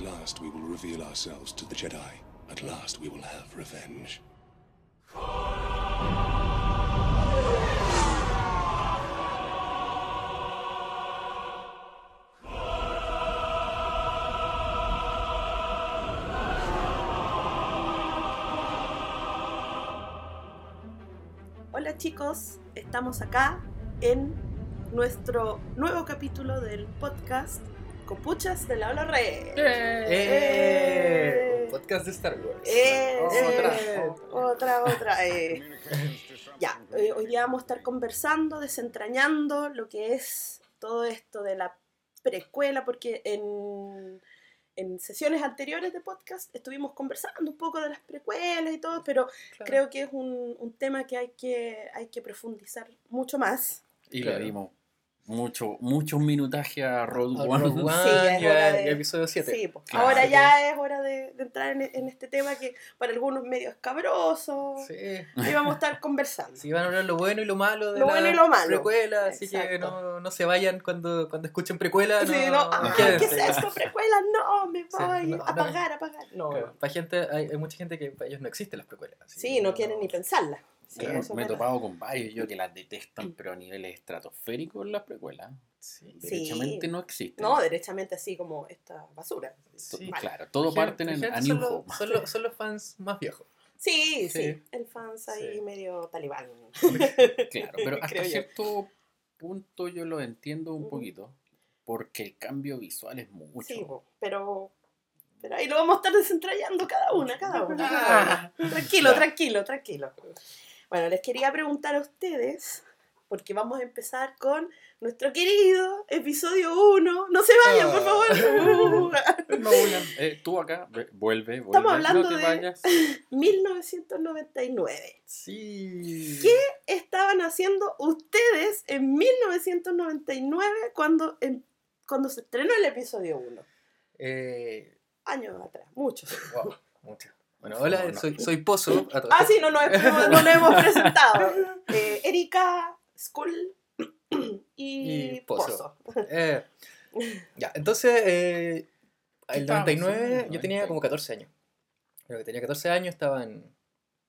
At last we will reveal ourselves to the Jedi. At last we will have revenge. Hola chicos, estamos acá en nuestro nuevo capítulo del podcast Copuchas de la Ola Red. ¡Eh! Un podcast de Star Wars. Eh, Otra. eh, otra, otra. eh. Ya, eh, hoy día vamos a estar conversando, desentrañando lo que es todo esto de la precuela, porque en, en sesiones anteriores de podcast estuvimos conversando un poco de las precuelas y todo, pero creo que es un, un tema que hay, que hay que profundizar mucho más. Y Claro. le dimos mucho, mucho minutaje a Road A One. One Sí, es y hora a- de- y a episodio 7. Sí, pues, Claro. ahora ya es hora de, de entrar en, en este tema que para algunos es medio escabroso Sí. y vamos a estar conversando. Sí, van a hablar lo bueno y lo malo de Lo la bueno y lo malo. precuela, así que Exacto. no, no se vayan cuando, cuando escuchen precuela. No, Sí, no, ah. ¿qué es esto? Precuela, no, me voy, no, apagar. No, Claro, Para gente, hay, hay mucha gente que para ellos no existen las precuelas. sí, que no quieren ni pensarla. Sí, Claro, me he topado con varios yo que las detestan, pero a niveles estratosféricos las precuelas. Sí. Sí. Derechamente no existen. No, derechamente así como esta basura. Sí. Claro, todo parte en a son New los-. Son los, son los fans más viejos. Sí, sí, Sí. el fans ahí Sí. medio talibán. Claro, pero hasta cierto punto yo lo entiendo un poquito, porque el cambio visual es mucho. Sí, pero, pero ahí lo vamos a estar desentrañando cada una, cada una. Ah. Tranquilo, tranquilo, tranquilo. Bueno, les quería preguntar a ustedes, porque vamos a empezar con nuestro querido episodio 1. No se vayan, por Ah. favor. No, William, eh, tú acá, ve- vuelve, vuelve, Estamos hablando no te de- vayas. 1999. Sí. ¿Qué estaban haciendo ustedes en 1999 cuando, en- cuando se estrenó el episodio 1? Eh, Años atrás, muchos. wow, mucho. Bueno, hola, No, no. soy, soy Pozo. to- Ah, sí, no nos hemos, no nos hemos presentado. Eh, Erika, Skull y, Y Pozo. Pozo. Eh, ya, entonces, eh, el estábamos 99 haciendo? yo tenía como 14 años. Creo que tenía 14 años, estaba en,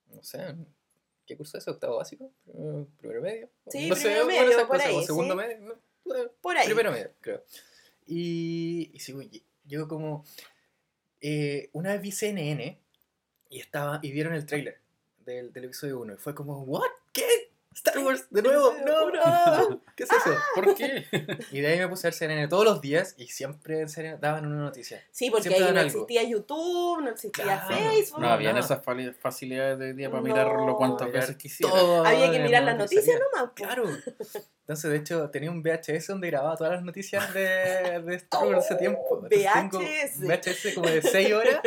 no sé, en- ¿qué curso es? ¿Octavo básico? ¿Primero, medio? Sí, no primero bueno, medio, esas por ahí, segundo sí. medio, no, eh, Por ahí. primero medio, creo. Y, y sigo, lle- llego como, eh, una vez vi CNN y, estaba, y vieron el tráiler del, del episodio 1 y fue como, ¿what? ¿Qué? ¿Star Wars? ¿De nuevo? No, no. ¿Qué es eso? ¿Por qué? Y de ahí me puse a ver CNN todos los días y siempre en CNN daban una noticia. Sí, porque Siempre ahí no algo. existía YouTube, no existía Claro. Facebook. No habían nada. esas facilidades de hoy día para No. mirarlo cuantas veces quisiera. todo Había que mirar las noticias nomás. Claro. Entonces, de hecho, tenía un VHS donde grababa todas las noticias de, de Star Wars ese tiempo. Entonces, tengo VHS. VHS como de 6 horas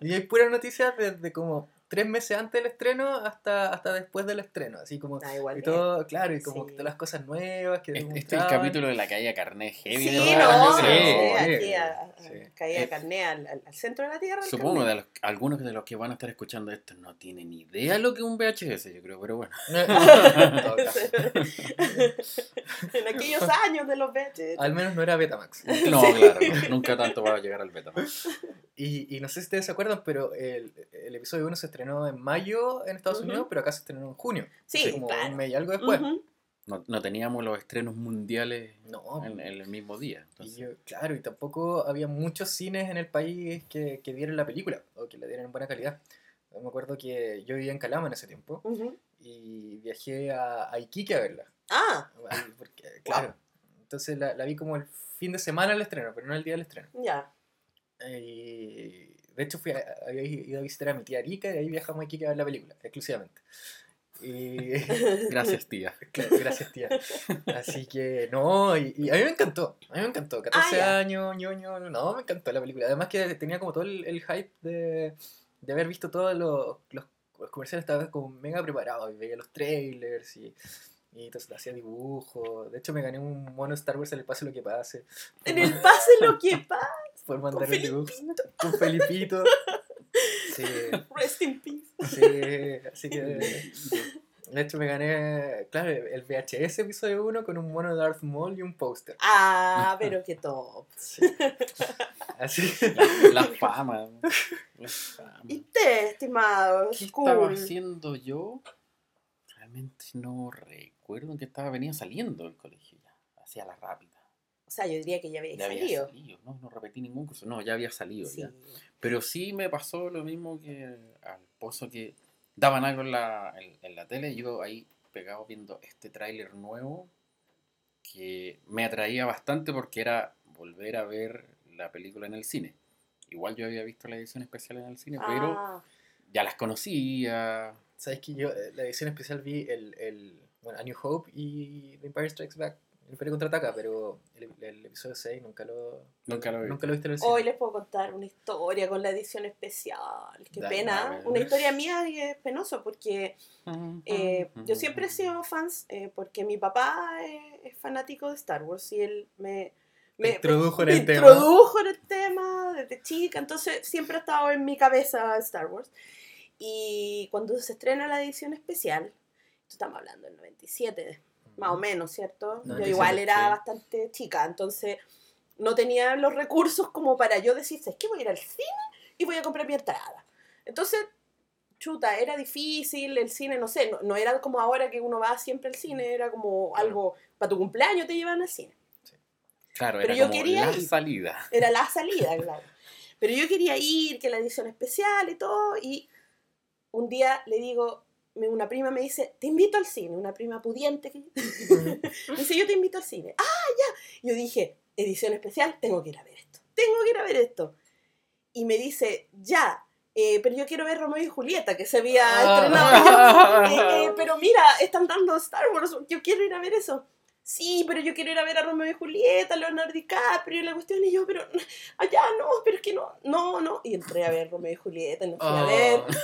y hay puras noticias desde como 3 meses antes del estreno hasta, hasta después del estreno. Así como. Da igual. Y bien. todo, claro, y como Sí. que todas las cosas nuevas que Este este es el capítulo de la calle Carné Heavy. Sí, no, yo sí, aquí a- a- Sí. caía Eh, carné al, al- al centro de la tierra. Supongo de los- algunos de los que van a estar escuchando esto no tienen ni idea lo que es un VHS, yo creo, pero bueno. En todo caso. en aquellos años de los VHS. Al menos no era Betamax. No, claro, nunca tanto va a llegar al beta. Y, y no sé si ustedes se acuerdan, pero el, el episodio 1 se estrenó en mayo en Estados Ujú. Unidos, pero acá se estrenó en junio. Sí, Así como claro. un mes y algo después. Ujú. No, no teníamos los estrenos mundiales No, en, en el mismo día. y yo- claro, y tampoco había muchos cines en el país que, que dieran la película o que la dieran en buena calidad. Yo me acuerdo que yo vivía en Calama en ese tiempo Ujú. y viajé a, a Iquique a verla. Ah, Ahí, porque, claro. Entonces la, la vi como el fin de semana del estreno, pero no el día del estreno. ya. Y de hecho fui a- había ido a visitar a mi tía Arica y ahí viajamos a Iquique a ver la película, exclusivamente. Y Gracias, tía. Claro, gracias tía. Así que no, y, y a mí me encantó, a mí me encantó. 14 Ah, años, ñoño, no, me encantó la película. Además que tenía como todo el, el hype de, de haber visto todos los, los, los comerciales, estaba como mega preparado y veía los trailers y, y entonces hacía dibujos. De hecho me gané un mono Star Wars en el pase lo que pase. En el pase lo que pasa. Por mandar el dibujo. Con Felipito. Sí, Rest in peace. sí, así que... De hecho, me gané, claro, el VHS episodio 1 con un mono de Darth Maul y un póster. Ah, pero qué top. Así. La, la fama. La fama. ¿Y usted, estimado? ¿Qué Cool. estaba haciendo yo? Realmente no recuerdo en qué estaba, venía saliendo del colegio ya, hacía la rápida. O sea, yo diría que ya había Ya había salido. salido, no, no repetí ningún curso, no, ya había salido Sí. ya. Pero sí me pasó lo mismo que al pozo que daban algo en la, en, en la tele, yo ahí pegado viendo este tráiler nuevo que me atraía bastante porque era volver a ver la película en el cine. Igual yo había visto la edición especial en el cine, pero Ah, ya las conocía. ¿Sabes que yo, eh, la edición especial vi el, el, bueno, A New Hope y The Empire Strikes Back, el Imperio Contraataca, pero el, el episodio 6 nunca lo, Nunca lo vi. nunca lo viste en el cine. Hoy les puedo contar una historia con la edición especial. Qué Dale, pena. Una historia mía y es penoso porque eh, yo siempre he sido fans eh, porque mi papá eh, es fanático de Star Wars y él me, Me introdujo en me el tema. introdujo en el tema desde chica, entonces siempre ha estado en mi cabeza Star Wars. Y cuando se estrena la edición especial, estamos hablando del 97, más o menos, ¿cierto? Yo 97, igual era sí. bastante chica, entonces no tenía los recursos como para yo decir, es que voy a ir al cine y voy a comprar mi entrada. Entonces, chuta, era difícil, el cine, no sé, no, no era como ahora que uno va siempre al cine, era como algo, para tu cumpleaños te llevan al cine. Claro, pero era yo como quería la ir. salida. Era la salida, claro. Pero yo quería ir, que la edición especial y todo, y un día le digo, una prima me dice, te invito al cine, una prima pudiente. que- me dice, yo te invito al cine. Ah, ya. Yo dije, edición especial, tengo que ir a ver esto. Tengo que ir a ver esto. Y me dice, ya, eh, pero yo quiero ver Romeo y Julieta, que se había Ah. estrenado. "Eh, eh, pero mira, están dando Star Wars, yo quiero ir a ver eso. Sí, pero yo quiero ir a ver a Romeo y Julieta, Leonardo DiCaprio, y la cuestión, y yo, pero allá no, pero es que no, no, no. Y entré a ver Romeo y Julieta, y no fui a Oh. ver.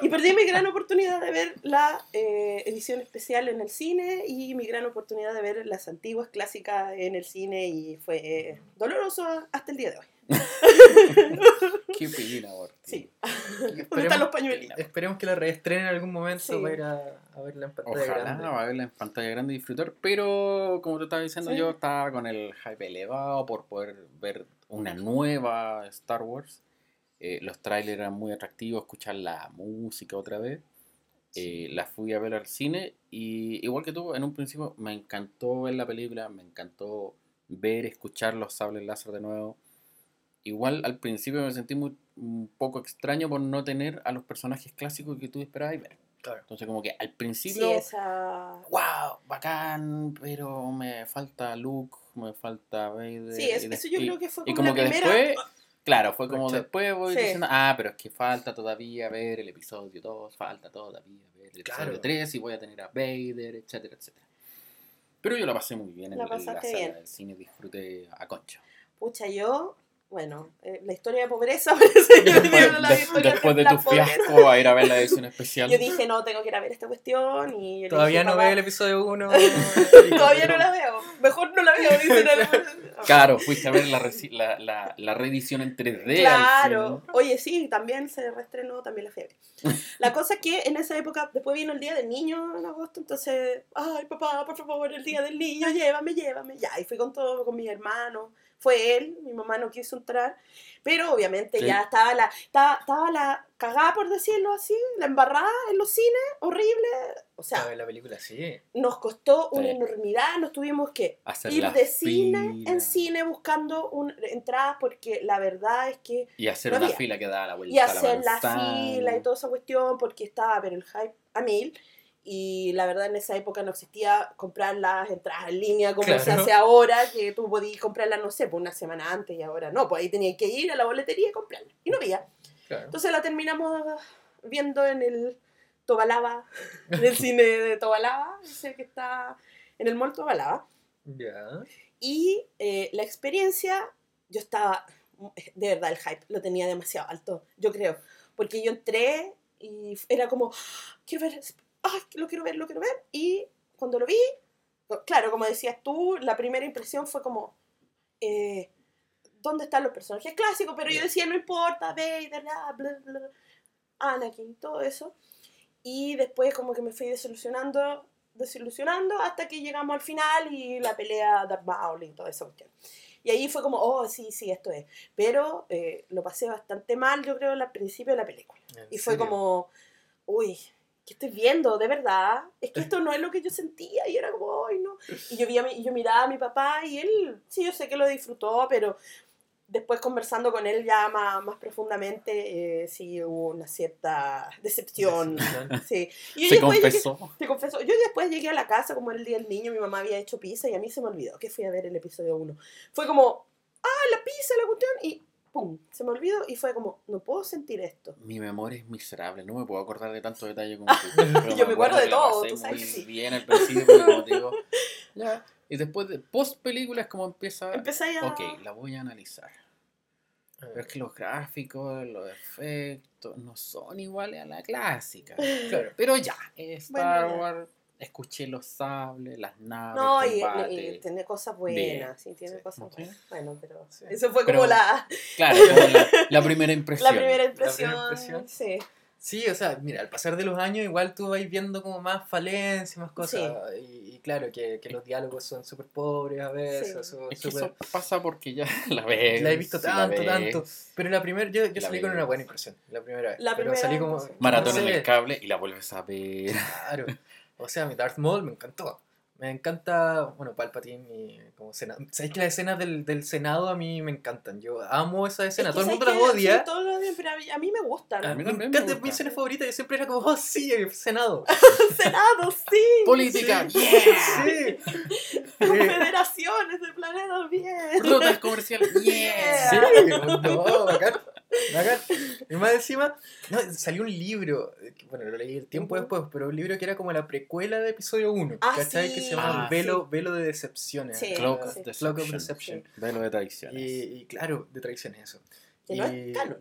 Y perdí mi gran oportunidad de ver la eh, edición especial en el cine y mi gran oportunidad de ver las antiguas clásicas en el cine y fue eh, doloroso hasta el día de hoy. Qué pena, por ti. Sí. ¿Dónde están los esperemos, pañuelitos? esperemos que la reestrenen en algún momento Sí. para ir a, a verla en pantalla Ojalá grande. va a verla en pantalla grande y disfrutar, pero como te estaba diciendo, Sí. yo estaba con el hype elevado por poder ver una nueva Star Wars. Eh, los trailers eran muy atractivos, escuchar la música otra vez. Eh, la fui a ver al cine y igual que tú, en un principio me encantó ver la película, me encantó ver, escuchar los sables láser de nuevo. Igual al principio me sentí muy, un poco extraño por no tener a los personajes clásicos que tú esperabas ver. Claro. Entonces como que al Sí, principio esa... wow, bacán, pero me falta Luke, me falta Vader. Sí, es- y eso yo y- creo que fue y como, como la que primera... después, claro, fue como después voy Sí. diciendo, ah, pero es que falta todavía ver el episodio 2, falta todavía ver el Claro. episodio 3 y voy a tener a Vader, etcétera, etcétera. Pero yo la pasé muy bien en, La en la sala bien. del cine, disfruté a concho. Pucha, yo... Bueno, eh, la historia de pobreza parece que Después, la de- historia después de la tu fiasco a ir a ver la edición especial. Yo dije, no, tengo que ir a ver esta cuestión y... yo Todavía dije, no "Papá, veo el episodio 1. Todavía no la veo. Mejor no la veo, dice Claro, fuiste a ver la, la, la, la reedición en 3D. al Claro. Oye, sí, también se reestrenó también la fiebre. La cosa es que en esa época, después vino el Día del Niño en agosto, entonces, ay, papá, por favor, el Día del Niño, llévame, llévame. Ya, y fui con todo, con mis hermanos. Fue él, mi mamá no quiso entrar, pero obviamente Sí. ya estaba la, estaba, estaba la cagada, por decirlo así, la embarrada en los cines, horrible. O sea, la película, sí. nos costó una Sí. enormidad, nos tuvimos que Hacer ir la de cine en cine buscando un, entradas porque la verdad es que Y hacer No una había. fila que da la vuelta y a la hacer la manzana. fila y toda esa cuestión porque estaba pero el hype a mil y la verdad en esa época no existía comprar las entradas en línea como se hace ahora que tú podías comprarlas no sé por una semana antes y ahora no pues ahí tenías que ir a la boletería y comprarla y no había Claro. entonces la terminamos viendo en el Tobalaba en el cine de Tobalaba ese que está en el mall Tobalaba Ya. y eh, la experiencia, yo estaba, de verdad, el hype lo tenía demasiado alto, yo creo. Porque yo entré y era como, "Ah, quiero ver, ah, lo quiero ver, lo quiero ver. Y cuando lo vi, claro, como decías tú, la primera impresión fue como, eh, ¿dónde están los personajes clásicos? Pero yo decía, no importa, Vader, bla, bla, bla, Anakin, todo eso. Y después como que me fui desilusionando, desilusionando hasta que llegamos al final y la pelea Darth Maul y toda esa cuestión. Y ahí fue como, oh, sí, sí, esto es. Pero eh, lo pasé bastante mal, yo creo, al principio de la película. ¿En Y fue serio? como, uy, ¿qué estoy viendo? ¿De verdad? Es que esto no es lo que yo sentía y era como, ay, no. Y yo, vi a mi- yo miraba a mi papá y él, sí, yo sé que lo disfrutó, pero después conversando con él ya más, más profundamente, eh, sí hubo una cierta decepción. Decepción. Sí. Y yo Se después llegué- confesó. te confieso, yo después llegué a la casa como era el día del niño, mi mamá había hecho pizza y a mí se me olvidó que fui a ver el episodio 1. Fue como, ah, la pizza, la cuestión, y pum, se me olvidó y fue como, no puedo sentir esto. Mi memoria es miserable, no me puedo acordar de tanto detalle como tú. Pero Yo me acuerdo de todo, tú sabes muy que sí. bien al principio, porque como te digo, ya. Y después de post película es como empieza. Empecé a... Ok, la voy a analizar. Pero es que los gráficos, los efectos no son iguales a la clásica. Claro. Pero ya, Star Bueno, ya. Wars, escuché los sables, las naves, No, el y, combate. y tiene cosas buenas, sí, tiene Sí. cosas Sí. buenas. Bueno, pero Sí. eso fue Pero- como la, Claro, como la, la primera impresión. la primera impresión. impresión. Sí. Sí, o sea, mira, al pasar de los años igual tú vas viendo como más falencias, más cosas. Y, y claro, que, que los diálogos son súper pobres a veces. Sí. son Es que súper- eso pasa porque ya la ves. La he visto tanto, tanto. Pero la primera, yo, yo La salí con una buena impresión, la primera vez. La pero primera salí como... Maratón no en el cable y la vuelves a ver. Claro. O sea, mi Darth Maul me encantó. Me encanta, bueno, Palpatine y como Senado. ¿Sabes que las escenas del, del Senado a mí me encantan? Yo amo esa escena. Es que Todo el mundo ¿sabes las odia. Sí, todos lo odian, pero a mí, a mí me gustan. A mí también me me encanta, gusta. mi escena favorita. Yo siempre era como, oh sí, el Senado. Senado, sí. Política, Sí. yeah. Sí. Confederaciones de planetas, bien. Rutas comerciales, yeah. Sí, no, bacán. Bacán. Y más encima, no, salió un libro, eh, bueno, lo leí el tiempo después, pero un libro que era como la precuela de episodio 1, Ah, ¿cachai? sí. Que se llama Ah, Velo, Velo de Decepciones. Sí, Cloak sí. of Cloak of Deception. Velo de traiciones. Y, y claro, de traiciones eso. Que no Y- es canon.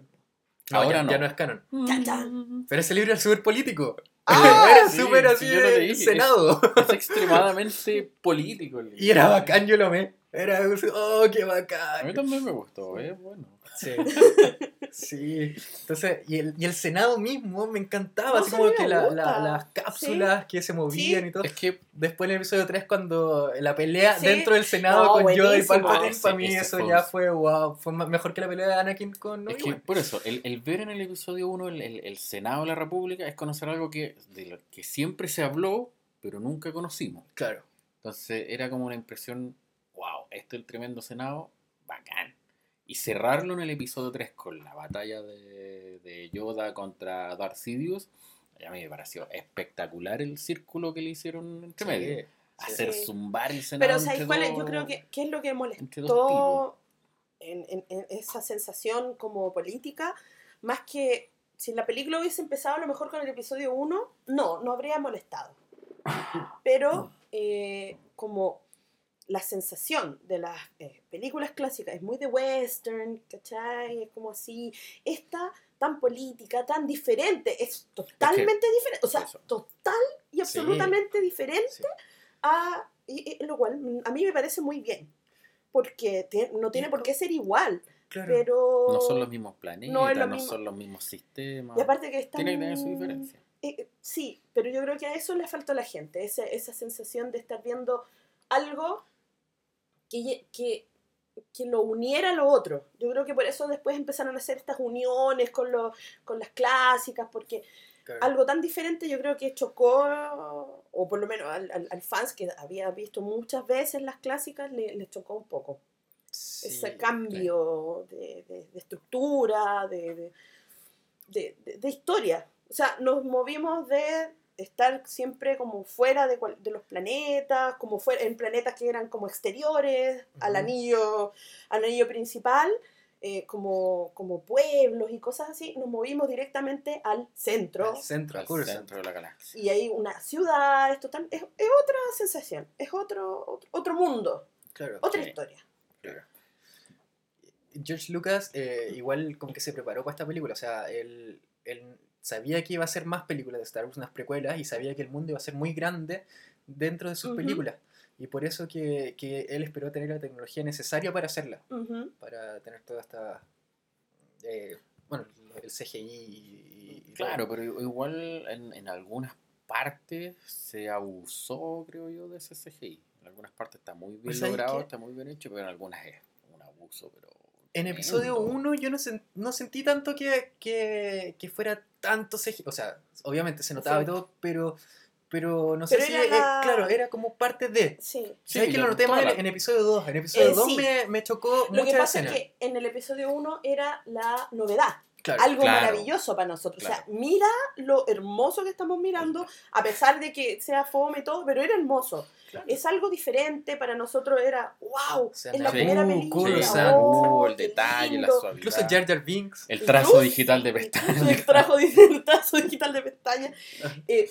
No, Ahora ya, no. ya no es canon. Pero ese libro era súper político. Ah, era súper sí, así yo leí. Senado. Es extremadamente político el libro. Y era bacán, yo lo amé. Era, oh, qué A mí bacán. también me gustó, es bueno. Sí. Sí. Entonces, y el, y el Senado mismo me encantaba, No, así sí, como que la- la- las cápsulas que se movían Sí. y todo. Es que Después en el episodio 3, cuando la pelea Sí. dentro del Senado No, con Yoda y. Palpatine, Ese- para mí eso fue ya fue wow. Fue mejor que la pelea de Anakin con Es que por eso, el, el ver en el episodio 1 el, el- el Senado de la República es conocer algo que, de lo que siempre se habló, pero nunca conocimos. Claro. Entonces era como una impresión, wow, esto es el tremendo Senado, bacán. Y cerrarlo en el episodio 3 con la batalla de, de Yoda contra Darth Sidious, a mí me pareció espectacular el círculo que le hicieron entre medio. Sí, Hacer Sí. zumbar el Senado. Pero ¿sabes cuál es? Yo creo que ¿qué es lo que entre dos molestó en, en- en esa sensación como política? Más que si la película hubiese empezado a lo mejor con el episodio 1, no, no habría molestado. Pero eh, como la sensación de las eh, películas clásicas es muy de western, ¿cachai? Es como así. Esta tan política, tan diferente, es totalmente diferente. O sea, eso. total y absolutamente diferente sí. a, y- y lo cual a mí me parece muy bien, porque te- no tiene por qué ser igual, Claro. pero... No son los mismos planetas, No lo mismo. son los mismos sistemas. Y aparte que están... Tiene que tener su diferencia. Eh, sí, pero yo creo que a eso le faltó a la gente, esa, esa sensación de estar viendo algo que, que, que lo uniera a lo otro. Yo creo que por eso después empezaron a hacer estas uniones con, lo- con las clásicas, porque claro. algo tan diferente yo creo que chocó, o por lo menos al, al, al fans que había visto muchas veces las clásicas, le, le chocó un poco Sí, ese cambio de, de- de estructura, de, de- de- de historia. O sea, nos movimos de estar siempre como fuera de, cual- de los planetas, como fuera, en planetas que eran como exteriores, al anillo, al anillo principal, eh, como, como pueblos y cosas así, nos movimos directamente al centro. Al centro, Al Coruscant. centro de la galaxia. Y hay una ciudad, esto tan, es, es otra sensación, es otro, otro, otro mundo, Claro. otra Sí. historia. George Lucas eh, igual como que se preparó para esta película, o sea, él, él sabía que iba a hacer más películas de Star Wars, unas precuelas, y sabía que el mundo iba a ser muy grande dentro de sus Ujú. películas. Y por eso que, que él esperó tener la tecnología necesaria para hacerla, para tener toda esta... eh, bueno, el CGI y, y Claro, todo. pero igual en, en algunas partes se abusó, creo yo, de ese CGI. En algunas partes está muy bien Pues, ¿sabes logrado, está muy bien hecho, pero en algunas es un abuso, pero... En episodio tremendo. 1 yo no, sen- no sentí tanto que, que, que fuera tanto CGI. O sea, obviamente se notaba Sí. y todo, pero, pero no sé Pero si. era eh, la- claro, era como parte de. Sí. Sí, ¿Sabes que lo noté más en, en episodio 2? En episodio Eh, 2 sí. me, me chocó Lo que mucha pasa escena. es que en el episodio 1 era la novedad. Claro, algo claro, maravilloso para nosotros. O sea, claro. mira lo hermoso que estamos mirando, a pesar de que sea fome y todo, pero era hermoso. claro. Es algo diferente para nosotros, era wow, O sea, es la Sí. primera Uh, película. Sí, oh, el detalle, la lindo. suavidad. Incluso Jar Jar Binks. El trazo Incluso- digital de pestañas. El trazo, el trazo digital de pestaña. Eh,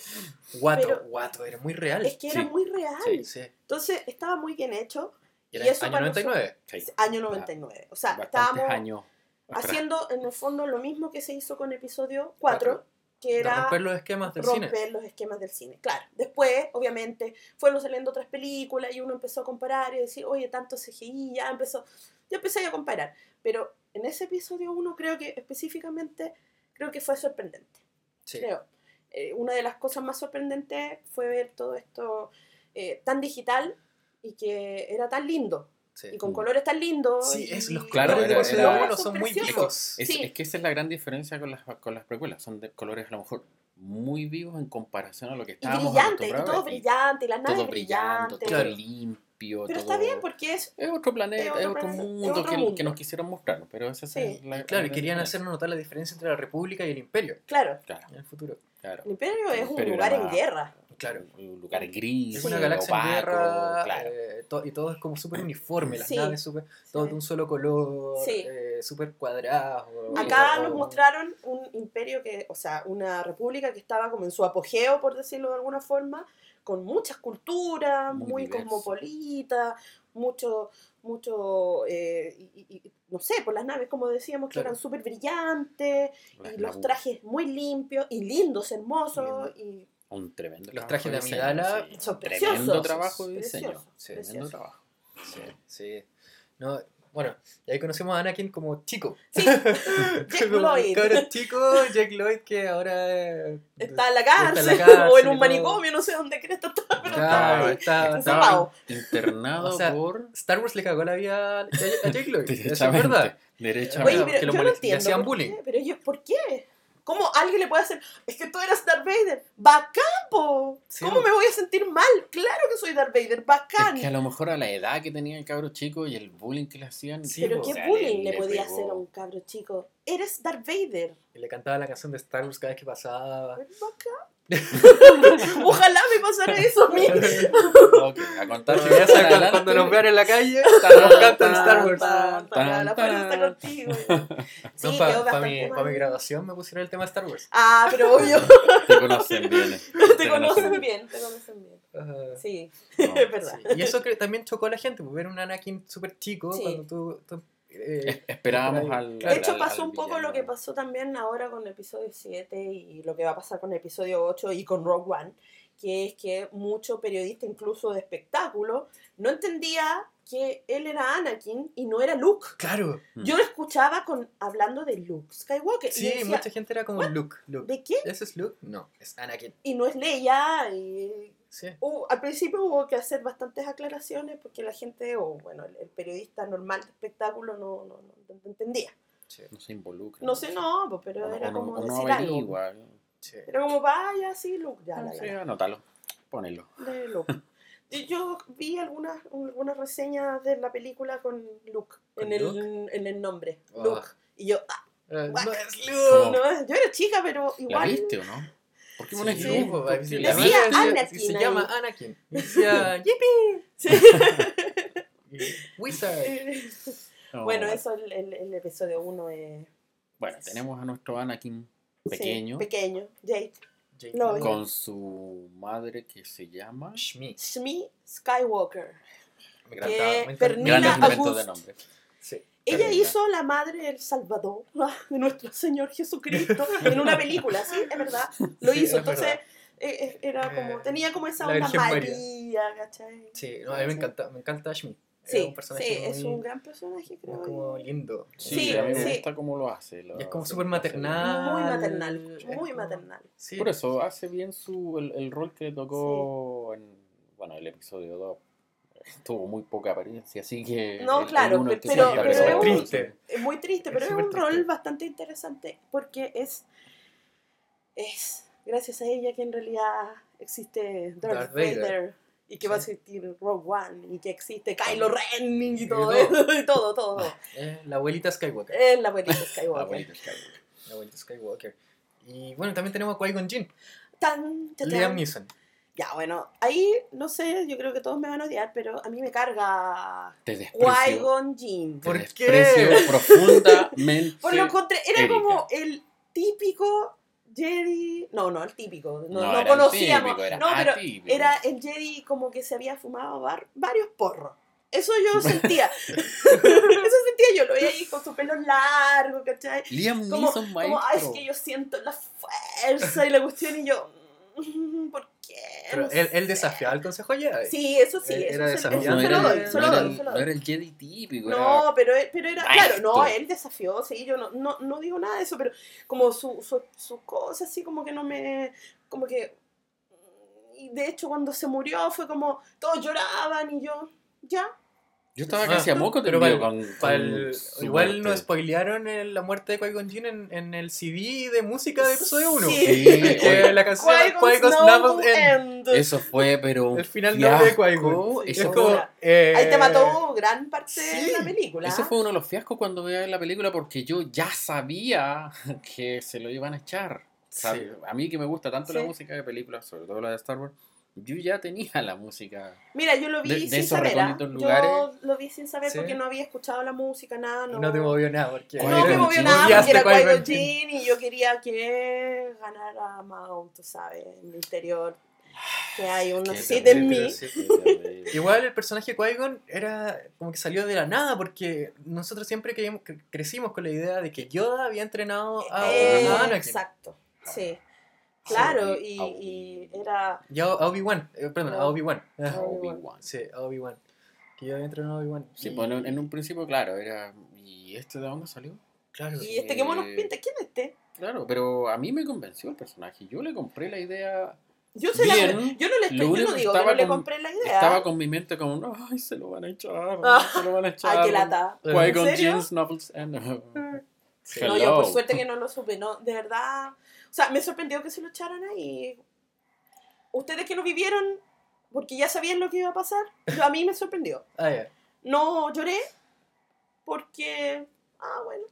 Guato, Pero- guato, era muy real. es que era Sí. muy real. Sí. Sí. Entonces estaba muy bien hecho. Y Y eso año para 99. Sí. Año 99. O sea, Bastantes estábamos. Haciendo en el fondo lo mismo que se hizo con episodio 4, Cuatro. que De era romper los esquemas del cine. romper los esquemas del cine. Claro, después, obviamente, fueron saliendo otras películas y uno empezó a comparar y decir, oye, tanto CGI, ya empezó, ya empecé a comparar. Pero en ese episodio 1 creo que específicamente, creo que fue sorprendente. Sí. Creo. Eh, una de las cosas más sorprendentes fue ver todo esto eh, tan digital y que era tan lindo. Sí. Y con colores tan lindos. Sí, es los Claro, colores de era- episodio era- 1 son muy vivos. Es, Sí. es que esa es la gran diferencia con las, con las precuelas. Son de colores a lo mejor muy vivos en comparación a lo que Y estábamos brillante, y todo brillante, y las naves todo brillantes. todo Claro. limpio. Pero todo- está bien porque es Es otro planeta, Es es otro otro, planeta, es mundo, otro que, mundo. que nos quisieron mostrar, pero esa Sí. es la, Claro, y la querían hacernos notar la diferencia entre la República y el Imperio Claro, Claro, en el futuro. claro. el imperio El es un lugar en guerra. Claro. Un lugar gris, Es una galaxia en opaco, guerra claro. eh, to- y todo es como súper uniforme, las Sí. naves súper, todo de un solo color, Sí. eh, súper cuadrado. Acá nos mostraron un imperio que, o sea, una república que estaba como en su apogeo, por decirlo de alguna forma, con muchas culturas, Muy cosmopolita, mucho, mucho, eh, y- y- no sé, por las naves, como decíamos, que Claro. eran súper brillantes, Las y los trajes muy limpios, y lindos, hermosos, y Un tremendo Los trabajo trajes de Amidala sí. son Tremendo trabajo de preciosos, diseño. Sí, Tremendo trabajo. Sí, sí. No, bueno, y ahí conocemos a Anakin como chico. Sí, Jack Lloyd. cabro chico, Jack Lloyd, que ahora eh, está en la en cárcel, la cárcel o en un manicomio, no sé dónde crees está, pero está Claro, está- internado O sea, por... Star Wars le cagó la vida a a Jake Lloyd. Eso es verdad. Derechamente. Oye, que pero lo yo no entiendo. hacían ¿por bullying. qué? Pero yo, ¿por qué? ¿Cómo alguien le puede hacer? Es que tú eras Darth Vader. ¡Bacán, po! Sí, ¿Cómo me voy a sentir mal? Claro que soy Darth Vader. ¡Bacán! Es que a lo mejor a la edad que tenía el cabro chico y el bullying que le hacían. Sí, Pero po. qué o sea, bullying le, le podía pegó. hacer a un cabro chico. Eres Darth Vader. Y le cantaba la canción de Star Wars cada vez que pasaba. Bacán. Ojalá me pasara eso a mí. Ok, a contar. Porque ya sabes, cuando, cuando nos vean en la calle, nos cantan Star Wars. Tan, tan, La fuerza está contigo. Sí, No, quedó para bastante mi, mal. pa mi graduación me pusieron el tema de Star Wars. Ah, pero obvio. Te conocen bien. te conocen bien, te conocen bien. Sí, No, es verdad. Sí, Y eso que también chocó a la gente, pues, ver un Anakin súper chico Sí. cuando tú... tú, eh, Es- Esperábamos al. De hecho, al- pasó al un poco villano. lo que pasó también ahora con el episodio 7 y lo que va a pasar con el episodio 8 y con Rogue One, que es que mucho periodista, incluso de espectáculo, no entendía que él era Anakin y no era Luke. claro. Yo lo escuchaba con, hablando de Luke Skywalker. sí, decía, mucha gente era como "What? Luke, Luke. ¿De qué? ¿Ese es Luke? No, es Anakin. Y no es Leia. Y, Sí. hubo- al principio hubo que hacer bastantes aclaraciones porque la gente, o bueno, el, el periodista normal de espectáculo no, no, no- no entendía. Sí, No se involucra. No sé, no, pues, pero Uno, era uno- como decir algo. averigua. sí. Era como, vaya, sí, Luke, ya, Ah, la, sí, la, anótalo. Ponelo. de Luke. Y Yo vi algunas, algunas reseñas de la película con Luke, ¿Con en el, Luke? en el nombre, Ah. Luke. Y yo, ah, Eh, no es. Luke. no, yo era chica, pero ¿La igual... viste o no? ¿Por qué Sí, Sí. Pues, ¿Por si qué? la Decía Anakin se llama Anakin. Y Decía, ¡Yippee! Sí. Wizard. No, bueno, eso el, el, el episodio 1 es... Bueno, tenemos a nuestro Anakin sí, pequeño pequeño, Jake. Jake con su madre que se llama. Shmi. Shmi Skywalker. Me Que encantaba. Me encantaba. August. de nombre. Sí. Ella hizo la madre del Salvador de nuestro Señor Jesucristo en una película, sí, es verdad. Lo Sí, hizo, es entonces verdad. eh, eh, era como, Eh, tenía como esa la onda María. María, ¿cachai? Sí, no, a mí me encanta, me encanta Shmi. Es un Sí, personaje sí, es muy- un gran personaje, es creo. como lindo. Sí, Sí, a mí me sí. gusta cómo lo hace. lo Y es como súper maternal. Muy maternal, es muy como- maternal. Sí. Por eso hace bien su, el, el rol que le tocó en bueno, el episodio 2. Tuvo muy poca apariencia, así que. No, el- claro, el que pero- se pero interpretó- es triste. Es muy triste, Es pero es, súper un rol triste. bastante interesante porque es, es gracias a ella que en realidad existe Darth, Darth Vader, Vader. y que va a Sí. existir Rogue One y que existe Kylo Ren y Y todo todo. eso, y todo, todo. Eh, la abuelita Skywalker. Es la abuelita Skywalker. Abuelito Skywalker. La abuelita Skywalker. Y bueno, también tenemos a Qui-Gon Jinn. Tan, tan, Liam tan. Neeson. Ya, bueno, ahí no sé, yo creo que todos me van a odiar, pero a mí me carga Te desprecio. Qui-Gon Jinn. Te ¿Por desprecio qué? profundamente. Por lo encontré, era Erika. como el típico Jedi. No, no, el típico. No, No, no era el conocíamos. típico, era no, pero atípico. era el Jedi como que se había fumado var- varios porros. Eso yo sentía. Eso sentía yo. Lo veía ahí con su pelo largo, ¿cachai? Liam Como, Neeson, como. "Ay, es que yo siento la fuerza y la cuestión y yo. "Mm, ¿Por qué? Pero él, él sé". desafiaba al Consejo Jedi. Sí, eso sí. Era Eso, No, se era, se no era doy, el- no era Jedi típico. No, pero, pero era, claro, no, él desafió, sí, yo no, no, no digo nada de eso, pero como su, su, su cosa así como que no me, como que, y de hecho cuando se murió fue como, todos lloraban y yo, ya, Yo estaba Ah, casi a moco pero pa'l- con, Pa' con el- igual muerte. nos spoilearon el- la muerte de Qui-Gon Jinn en, en el CD de música de episodio 1. Sí. Sí, que la canción Qui-Gon's Noble End. End. Eso fue, pero El final noble de fiasco. Qui-Gon. Eso, Es como, Ahí eh, te mató gran parte sí, de la película. eso fue uno de los fiascos cuando veía la película porque yo ya sabía que se lo iban a echar. Sí. A mí que me gusta tanto la Sí. música de películas, sobre todo la de Star Wars, yo ya tenía la música. Mira, yo lo vi de- de sin esos saber, ¿ah? yo lugares. lo vi sin saber Sí. porque no había escuchado la música, nada, no. no te movió nada porque No me movió nada porque era Qui-Gon Jinn y yo quería que ganara Mount, tú sabes, en mi interior. Que hay una Qué sed en terrible, mí. sí. Igual el personaje de Qui-Gon era como que salió de la nada porque nosotros siempre creíamos- cre- crecimos con la idea de que Yoda había entrenado a, Eh, a Anakin. exacto, sí. Claro, Sí, y, y Obi- era... Y a a Obi-Wan, eh, perdón, a Ah. Obi-Wan. Obi-Wan. Sí, Obi-Wan. Que yo había entrenado a Obi-Wan. Sí, Y- bueno, en un principio, claro, era. ¿Y este de dónde salió? Claro. Y este que monos Eh, pinta, ¿quién es este? Claro, pero a mí me convenció el personaje. Yo le compré la idea. Yo, se la- Bien. yo no le estoy, yo no digo que no le con- compré la idea. Estaba con mi mente como, no, ay, se lo van a echar. Ah. Se lo van a echar. Ay, qué lata. ¿En Qui-Gon novels and... Sí. No, yo por suerte que no lo supe, no, de verdad. O sea, me sorprendió que se lo echaran ahí. Ustedes que no vivieron, porque ya sabían lo que iba a pasar, a mí me sorprendió. Ah. No lloré, porque, ah, bueno,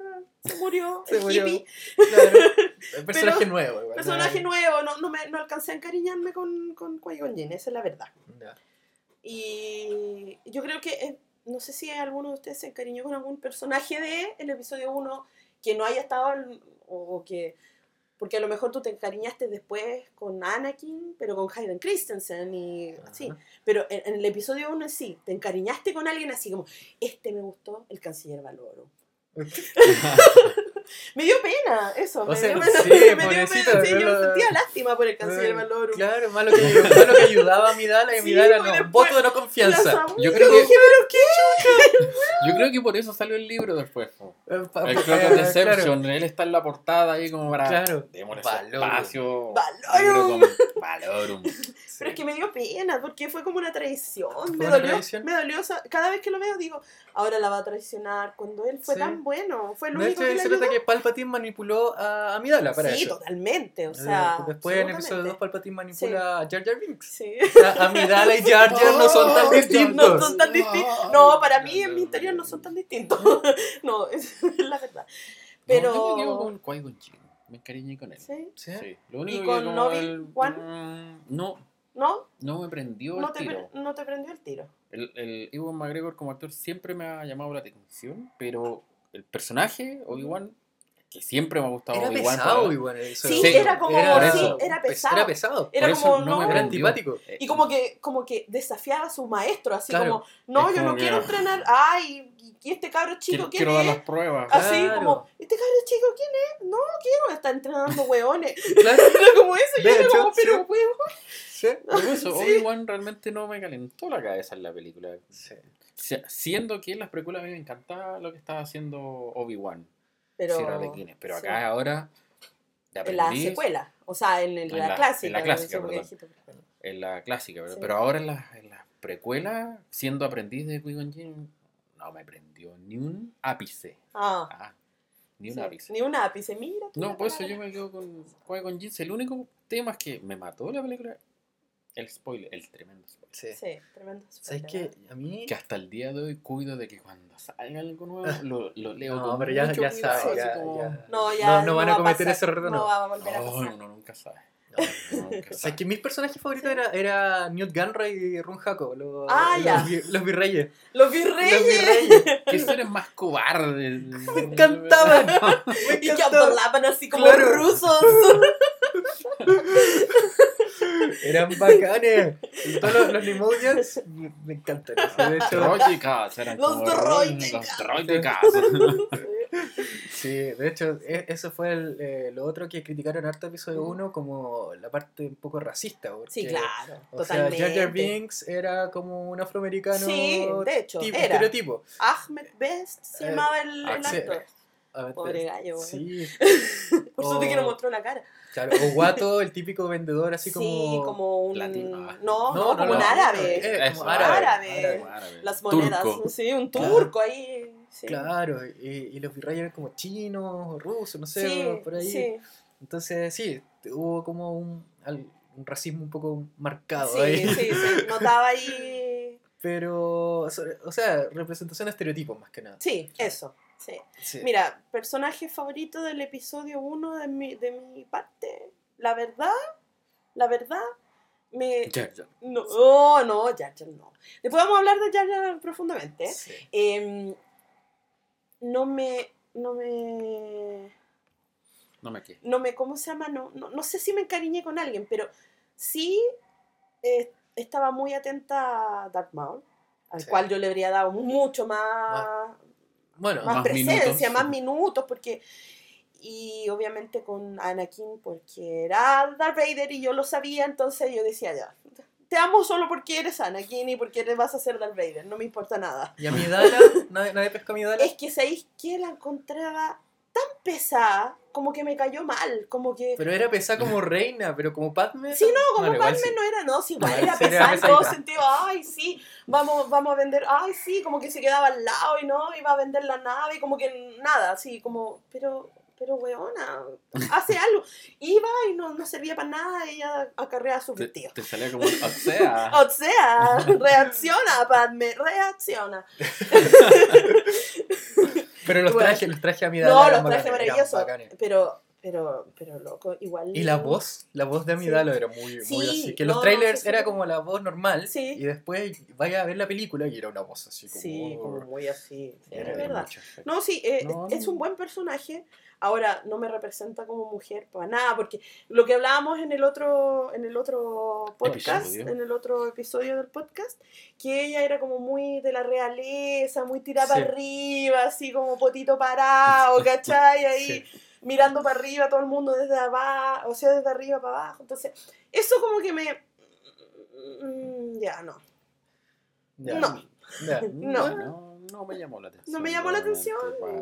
se murió Se el murió. hippie. Claro. El personaje Pero- nuevo, igual. Personaje ¿no? nuevo, no, no, me, no alcancé a encariñarme con, con Qui-Gon esa es la verdad. Y yo creo que, eh, no sé si alguno de ustedes se encariñó con algún personaje de el episodio 1 que no haya estado, o que, porque a lo mejor tú te encariñaste después con Anakin, pero con Hayden Christensen y así. Pero en, en el episodio 1 sí, te encariñaste con alguien así como, este me gustó, el canciller Valoro. Me dio pena eso. O me sea, dio pena. sí, me dio pena, sí, yo sentía lástima por el canciller Valoro. Claro, malo que, malo que ayudaba a Midala y Sí, Midala porque no. después Voto de no La confianza. Yo creo que- dije, pero qué Yo creo que por eso salió el libro después. El eh, of Deception. Él está en la portada ahí como para... Claro. Démosle espacio. Valorum. Valorum. Pero es que me dio pena, porque fue como una traición. Me una dolió, traición? me dolió. Cada vez que lo veo digo, ahora la va a traicionar. Cuando él fue Sí. tan bueno, fue el De único hecho, que le se nota ayudó. Palpatine manipuló a, a Midala para Sí, eso. totalmente. O Eh, sea, Después en episodio 2 absolutamente. Palpatine manipula a Jar Jar Binks. Sí. O sea, a Midala y Jar Jar no son tan No distintos. son tan distintos. No, para mí en mi interior no son tan distintos. No, es la verdad. Pero. No, yo me quedo con Qui-Gon. Me encariñé con él. ¿Sí? ¿Sí? Sí. Lo único ¿Y con Obi-Wan? el- mm, No, ¿No? no me prendió No el te, tiro. pre- no te prendió el tiro. El, el Ewan McGregor como actor siempre me ha llamado la atención, pero el personaje, Obi-Wan, que siempre me ha gustado Era Obi-Wan. pesado, igual. eso. Sí, era como. era- sí, era pes- pesado. Era pesado. Era Por eso como, no no, Era antipático. Y como que, como que desafiaba a su maestro, así Claro. como, no, yo no que- quiero entrenar, ay, y este cabro chico, quiero, ¿quién quiero dar es? las pruebas. Así Claro. como, ¿este cabro chico quién es? No, quiero, está entrenando hueones. Claro. Era como eso, yo era como, pero sí. huevo. Sí. Por eso, Sí. Obi-Wan realmente no me calentó la cabeza en la película. Sí. Si- Siendo que en las precuelas a mí me encantaba lo que estaba haciendo Obi-Wan. Pero, Sierra Pero sí. acá ahora. de En la secuela, o sea, en, la, la- clásica. en la clásica, perdón. precuela. En la. Pero ahora en las en las precuelas, siendo aprendiz de Qui-Gon no me prendió ni un ápice. Ah, Ah, ni un sí, ápice. Ni un ápice, mira. No, la por eso yo me quedo con Qui-Gon Jinn. El único tema es que me mató la película. El spoiler, el tremendo spoiler. Sí. Sí, tremendo. ¿Sabes spoiler, qué? A mí. Que hasta el día de hoy cuido de que cuando salga algo nuevo lo, lo leo No, con pero ya, mucho ya cuidado, sabes, ya, como- ya. No, ya. No, no van a va cometer pasar, ese error No nuevo. va a volver a No, pasar. uno nunca sabe. No. O sea, que mi personaje favorito era, era Newt Gunray y Ron Jaco, los, Ah, los ya. vi- los virreyes. Los Los virreyes. virreyes. Que tú eres más cobarde. Me encantaban. Me Y que hablaban así como Claro. rusos. Eran bacanes. Y todos los, los me, me encantan. eso. De hecho, Droidicas, eran Los como droidicas. Los droidicas. sí, de hecho, e- eso fue el, eh, lo otro que criticaron harto episodio 1 como la parte un poco racista. Porque, Sí, claro. O sea, totalmente. Jar Jar Binks era como un afroamericano Sí, de hecho, tipo- era. estereotipo. Ahmed Best se Eh, llamaba el, el Axel. actor. Pobre gallo, güey. Sí, Por suerte que no O- mostró la cara. Claro. O Guato, el típico vendedor así como... Sí, como un. Latino. No, no, No, como no, un no, árabe. eh, como árabe. árabe. árabe. Las monedas. Turco. Sí, un Claro. turco ahí. Sí. Claro, y, y los virreyes eran como chinos, o rusos, no sé, Sí, por ahí. sí. Entonces, sí, hubo como un, un racismo un poco marcado Sí, ahí. sí, sí. Notaba ahí. Pero, o sea- o sea, representación de estereotipos más que nada. Sí, eso. Sí. Sí. Mira, personaje favorito del episodio 1 de mi, de mi parte. La verdad, la verdad, me. Jar Jar. No, oh, no, Jar Jar no. Después vamos a hablar de Jar Jar profundamente. Sí. Em, no me. No me. No me quedé. No me. ¿Cómo se llama? No, no, no sé si me encariñé con alguien, pero sí eh, estaba muy atenta a Darth Maul, al Sí. cual yo le habría dado mucho más, Bueno, más, más presencia, minutos. más minutos, porque. Y obviamente con Anakin, porque era Darth Vader y yo lo sabía, entonces yo decía ya. Te amo solo porque eres Anakin y porque eres, vas a ser Darth Vader, no me importa nada. ¿y a Midala? ¿Nadie, nadie pescó a Midala? Es que sabéis que la encontraba tan pesada, como que me cayó mal, como que. Pero era pesada como reina, pero como Padme. Sí, no, como Padme sí. no era, no, sí, igual era pesada en todo sentido, ay, sí, vamos, vamos a vender, ay, sí, como que se quedaba al lado y no, iba a vender la nave, y como que nada, así, como, pero, pero weona, hace algo. Iba y no, no servía para nada, ella acarreaba su Te, vestido. te salía como. O sea. O sea, reacciona, Padme, reacciona. Pero los Bueno. trajes, los trajes a Midala. No, eran los eran maravillosos, bacanes. pero, pero, pero loco, igual. Y la voz, la voz de Amidala Sí. era muy, muy Sí, así. Que no, los trailers sí. era como la voz normal. Sí. Y después vaya a ver la película y era una voz así como. Sí, como muy así, sí, Era es verdad. No, sí, eh, No, es un buen personaje. Ahora, no me representa como mujer para nada, porque lo que hablábamos en el otro, en el otro podcast, Episodio. en el otro episodio del podcast, que ella era como muy de la realeza, muy tirada para arriba, así como potito parado, ¿cachai? Ahí Sí. Mirando para arriba, todo el mundo desde abajo, o sea, desde arriba para abajo. Entonces, eso como que me... mm, Ya, no. Ya, No. ya. No. no, no me llamó la atención. No me llamó la atención,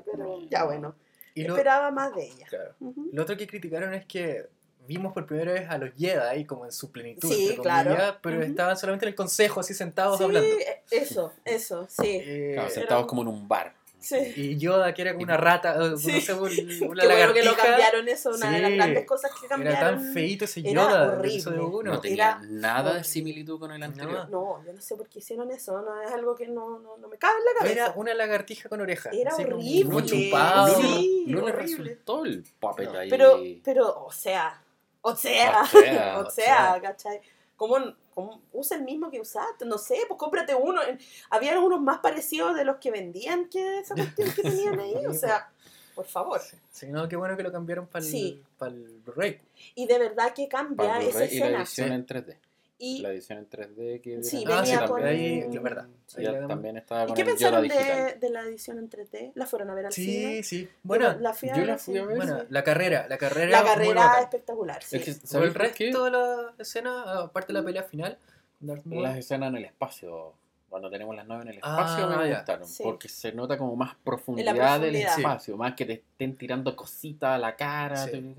pero no. ya bueno. Y lo, Esperaba más de ella. claro. Lo otro que criticaron es que vimos por primera vez a los Jedi como en su plenitud, Sí, entre claro. comillas, pero estaban solamente en el consejo, así sentados Sí, hablando. eh, eso, eso, sí. Eh, Claro, sentados como en un bar. Sí. y Yoda, que era como una rata, Sí. no sé, un- Qué una bueno que lo cambiaron eso, una de las Sí. grandes cosas que Era cambiaron. tan feito ese Era Yoda del horrible. episodio uno. No tenía Era nada de horrible. similitud con el anterior. No, yo no sé por qué hicieron eso, no es algo que no, no, no me cabe en la cabeza. Era una lagartija con oreja. Era así horrible. Como chupado. No, Sí, no le horrible. resultó el papel No. ahí. Pero, pero, o sea, o sea, O sea, o o sea, sea. ¿cachai? ¿Cómo, cómo usa el mismo que usaste? No sé, pues cómprate uno. Había unos más parecidos de los que vendían que esa cuestión que tenían ahí, o sea, por favor. Sí, no, qué bueno que lo cambiaron para el, Sí. Blu-ray. Y de verdad que cambia esa y la escena. edición en 3D. Y, La edición en 3D que Sí, Ah, sí, venía con- también, ahí, es verdad. Ahí Ya también estaba ¿y con qué el Yoda pensaron de, digital. de la edición en 3D? ¿La fueron a ver al Sí, cine? sí. Yo Bueno, la fui a yo ver la fui a ver, bueno, sí. la carrera, la carrera. La carrera espectacular, sí. Es que, ¿sabes el qué? resto de la escena, aparte de la pelea final, Las escenas en el espacio Cuando tenemos las naves en el Ah, espacio me ya. gustaron. Sí. Porque se nota como más profundidad, del profundidad. espacio. Más que te estén tirando cositas a la cara. Sí.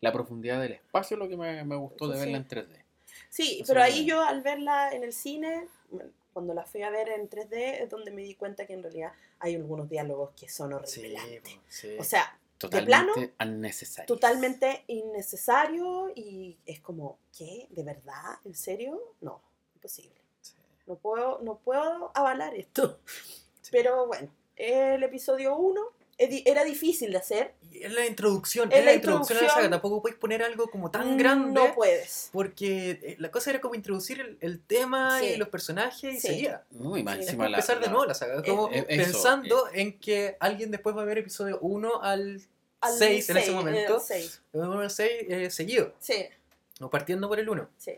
La profundidad del espacio es lo que me, me gustó de verla sí. en 3D. Sí, pero ahí yo al verla en el cine, cuando la fui a ver en 3D, es donde me di cuenta que en realidad hay algunos diálogos que son Sí, sí. O sea, Totalmente innecesario. totalmente innecesario y es como, ¿qué? ¿De verdad? ¿En serio? No, imposible. Sí. No puedo, no puedo avalar esto. Pero bueno, el episodio 1 era difícil de hacer. Es la introducción, Es la la introducción a la saga. introducción. Tampoco podéis poner algo como tan grande. No puedes. Porque eh, la cosa era como introducir el, el tema Sí. y los personajes y Sí. seguía. No, y más Sí. Es como la- empezar de nuevo la saga. Como Eh, eh, eso, pensando en que alguien después va a ver episodio 1 al Al 6 en ese momento. El 1 al 6 eh, seguido. Sí, O partiendo por el 1. sí.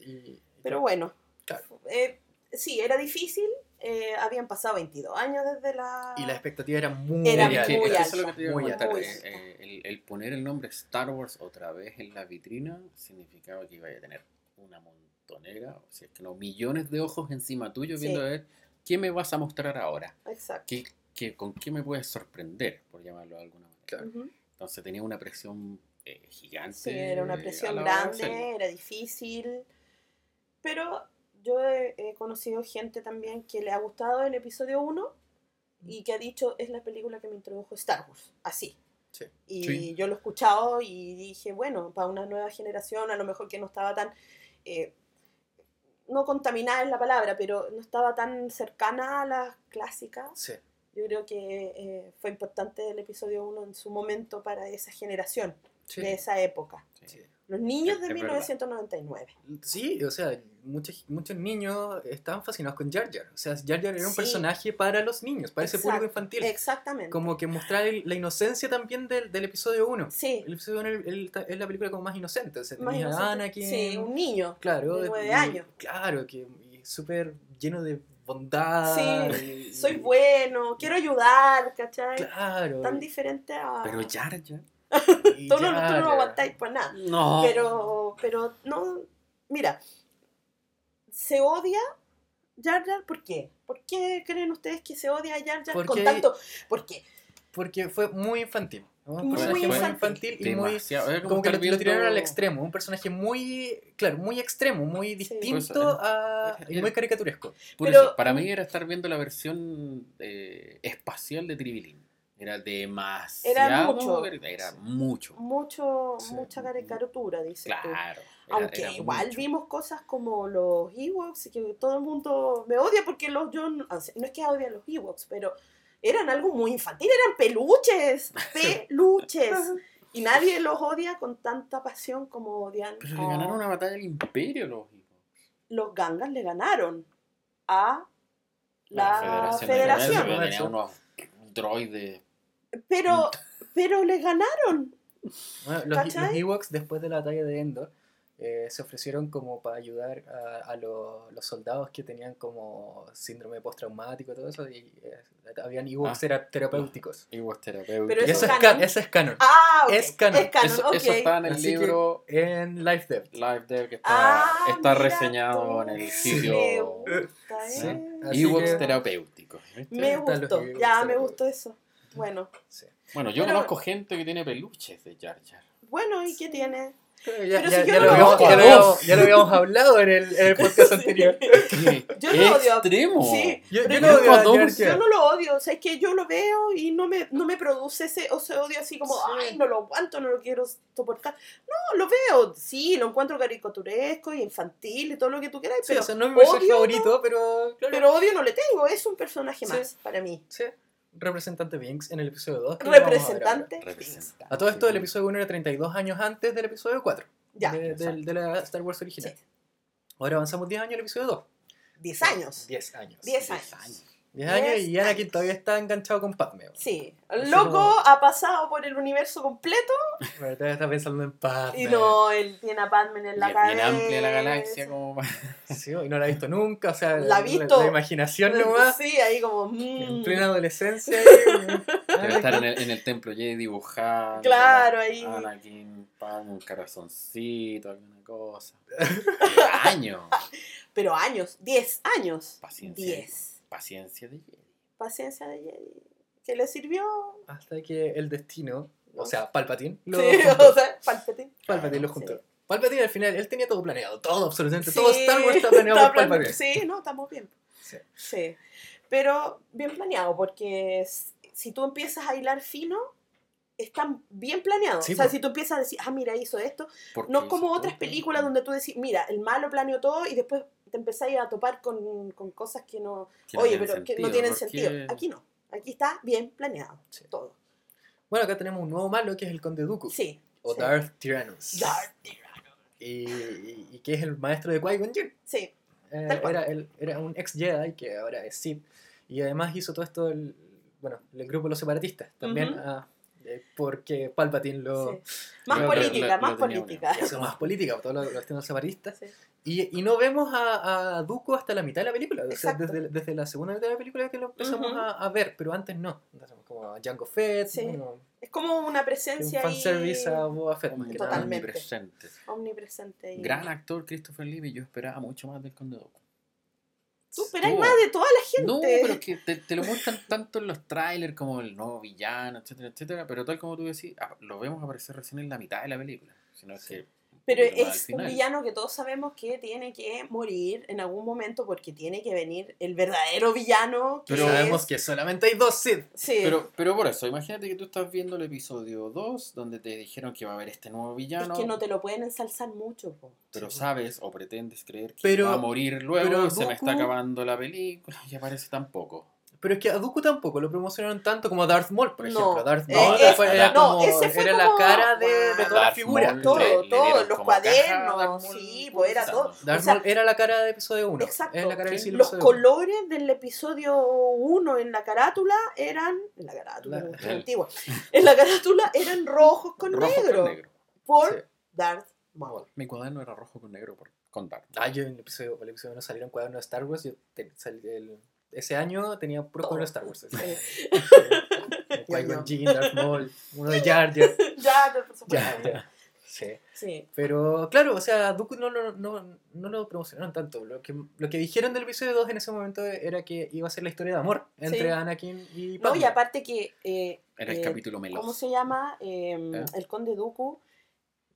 Y, Pero bueno, Claro. eh, sí, era difícil. Eh, habían pasado 22 años desde la... y la expectativa era muy Era que- muy es que eso es lo alta, que te iba a muy comentar. alta. eh, eh, el, el poner el nombre Star Wars otra vez en la vitrina significaba que iba a tener una montonera, o sea, que no, millones de ojos encima tuyo Sí. viendo a ver qué me vas a mostrar ahora, Exacto. ¿Qué, qué, con qué me puedes sorprender, por llamarlo de alguna manera. Claro. Entonces tenía una presión eh, gigante. Sí, era una presión grande, era difícil. Pero yo he, he conocido gente también que le ha gustado el episodio 1 y que ha dicho es la película que me introdujo Star Wars. Así. Sí. Y Sí. yo lo he escuchado y dije, bueno, para una nueva generación, a lo mejor que no estaba tan. eh, no contaminada es la palabra, pero no estaba tan cercana a las clásicas. Sí. Yo creo que eh, fue importante el episodio 1 en su momento para esa generación, Sí. de esa época. Sí. Los niños de es verdad. 1999. Sí, o sea, muchos, muchos niños estaban fascinados con Jar Jar. O sea, Jar Jar era un Sí. personaje para los niños, para ese público infantil. Exactamente. Como que mostrar el- la inocencia también del, del episodio 1. sí, El episodio 1 es la película como más inocente. O sea, más inocente. Anakin. Sí, un niño. claro, de nueve y- años. Claro, que súper lleno de bondad. Sí, y- Soy bueno, quiero ayudar, ¿cachai? Claro. Tan diferente a. Pero Jar Jar. Tú no, tú no aguantáis por nada. No. Pero, pero no. Mira, se odia Jar Jar, ¿por qué? ¿Por qué creen ustedes que se odia a Jar Jar con Porque- tanto? Porque Porque fue muy infantil. Un Muy personaje muy infantil. infantil y muy. Demasiado. Era Como que lo, tiraron al extremo. Un personaje muy. Claro, muy extremo, muy Sí. distinto Pues, era- a. era- y muy caricaturesco. Por Pero- eso, para mí era estar viendo la versión eh, espacial de Tribilín. Era demasiado. mucho. Era mucho. mucho, Sí. mucha caricatura, dice tú. Claro. era- Aunque era igual mucho. vimos cosas como los Ewoks, que todo el mundo me odia porque los yo no, es que odie a los Ewoks, pero eran algo muy infantil, eran peluches, peluches. y nadie los odia con tanta pasión como odian Pero le ganaron una batalla al imperio los hijos. los gangas le ganaron a la, de federación. Galáctica, Tenía unos droides. Pero, pero le ganaron. Bueno, los, los. Ewoks, después de la batalla de Endor, eh, se ofrecieron como para ayudar a, a lo- los soldados que tenían como síndrome postraumático y todo eso. Y eh, habían Ewoks Ah. tera- terapéuticos. Iguos terapéuticos. Pero Y eso es canon. eso es canon. Ah, ok. Es canon. eso, está en el Así que- libro En Life Dev. Live Dev que está, Ah, está reseñado tú. en el sitio Sí. Así Ewoks que- terapéuticos. ¿viste? Me gustó, Ewoks ya me terapéuticos. gustó eso. Bueno, Sí. Bueno, yo Pero- conozco gente que tiene peluches de Jar Jar. bueno, ¿y qué tiene? Ya, Pero ya- si yo ya no lo habíamos, odio. ya lo habíamos- ya lo habíamos hablado en el, en el podcast anterior. ¿Qué? Yo lo odio. extremo. Sí, Yo, yo yo no odio a Yo no lo odio, o sea, es que yo lo veo y no me, no me produce ese, ese odio así como, Sí. ay, no lo aguanto, no lo quiero soportar. No, lo veo, sí, lo encuentro caricaturesco y infantil y todo lo que tú quieras, Sí, pero, o sea, no es mi personaje favorito, pero claro. pero odio no le tengo, es un personaje Sí. más para mí. Sí. Representante Binks en el episodio 2. Representante. Representante. A todo esto, el episodio 1 era 32 años antes del episodio 4. Ya, de, del- de la Star Wars original. Sí. Ahora avanzamos 10 años al episodio 2. 10 años. 10 años. 10 Diez años. años. 10 años y Anakin años. todavía está enganchado con Padme. Sí, el loco como- ha pasado por el universo completo Pero todavía está pensando en Padme. y no, él tiene a Padme en la cabeza. bien amplia la galaxia como Sí, y no la ha visto nunca, o sea, La ha visto. La, imaginación nomás. Sí, ahí como... En mm. plena adolescencia. Debe estar en el, en el templo Jedi dibujando. Claro, ahí. Anakin, Padme, un corazoncito, alguna cosa. años. Pero años, 10 años. Paciencia. 10. Paciencia de Jedi. Paciencia de Jedi. Que le sirvió. Hasta que el destino, o sea, Palpatine, lo Sí, juntó. o sea, Palpatine. Palpatine lo Sí. juntó. Palpatine al final, él tenía todo planeado, todo, absolutamente Sí, todo Star Wars está planeado por Palpatine. Sí, no, estamos bien. Sí. Sí. Pero bien planeado, porque si tú empiezas a hilar fino, están bien planeados. Sí, o sea, si tú empiezas a decir, ah, mira, hizo esto, ¿Por no es como otras películas donde tú decís, mira, el malo planeó todo y después te empezáis a topar con, con cosas que no, Que no oye, tienen pero que no sentido, tienen ¿por sentido. Aquí no. Aquí está bien planeado. Sí. Todo. Bueno, acá tenemos un nuevo malo que es el Conde Dooku. Sí. O sí. Darth Tyrannus. Darth. Y, y- y que es el maestro de Qui-Gon Jinn. Sí. Eh, Tal cual. era, el- era un ex Jedi que ahora es Sith. Y además hizo todo esto, el, bueno, el grupo de los separatistas. También Ujú. ah, eh, porque Palpatine lo sí. Más Lo- política, lo- más lo tenía política. hizo más política, por todo lo, los temas separatistas. Sí. Y, y no vemos a, a Dooku hasta la mitad de la película. O sea, desde, desde la segunda mitad de la película que lo empezamos Ujú. a, a ver, pero antes no. Entonces, como a Jango Fett, Sí. bueno, Es como una un presencia ahí fanservice a Boba Fett. nada. Totalmente. Omnipresente. omnipresente. ahí. Gran actor Christopher Lee, y yo esperaba mucho más del Conde Dooku. Tú esperáis No. más de toda la gente. No, pero es que te, te lo muestran tanto en los trailers como el nuevo villano, etcétera, etcétera. Pero tal como tú decís, ah, lo vemos aparecer recién en la mitad de la película. Sino Sí. que un Pero es un villano que todos sabemos que tiene que morir en algún momento porque tiene que venir el verdadero villano. Que Pero sabemos es- que solamente hay dos Sith. Sí, Pero, pero por eso, imagínate que tú estás viendo el episodio 2, donde te dijeron que va a haber este nuevo es villano. que no te lo pueden ensalzar mucho. po. Pero sabes o pretendes creer que Pero- va a morir luego pero y se me está acabando la película y aparece tan poco. Pero es que a Dooku tampoco lo promocionaron tanto como a Darth Maul, por No, ejemplo. Darth eh, Maul es- fue- era, no, como, ese fue era la como- cara de, de Wow. toda la Darth figura. Maul Todo, le- le todo, dieron los caja cuadernos, Darth Maul sí, pues era todo. Darth O sea, Maul era la cara de episodio 1. Exacto. Es la cara Sí. el Los episodio uno. colores del episodio 1 en la carátula eran. En la carátula, La- qué antigua. En la carátula eran rojos con Rojo con negro. negro. Por Sí. Darth Maul. Mi cuaderno era rojo con negro por, con Darth. Ah, yo en el episodio, el episodio 1 salieron cuadernos de Star Wars. Yo te- salí- el- ese año tenía puros de Star Wars. Sí. Qui-Gon Jinn, Darth Maul, uno de Jar Jar. ya, por supuesto. Ya, ya. Sí. Sí. Pero claro, o sea, Dooku no, lo- no, no lo promocionaron tanto. Lo que, lo que dijeron del episodio 2 en ese momento era que iba a ser la historia de amor entre Sí. Anakin y No, Padme. y aparte que. eh, Era el eh, capítulo meloso. ¿Cómo se llama? Eh, ¿Eh? El Conde Dooku.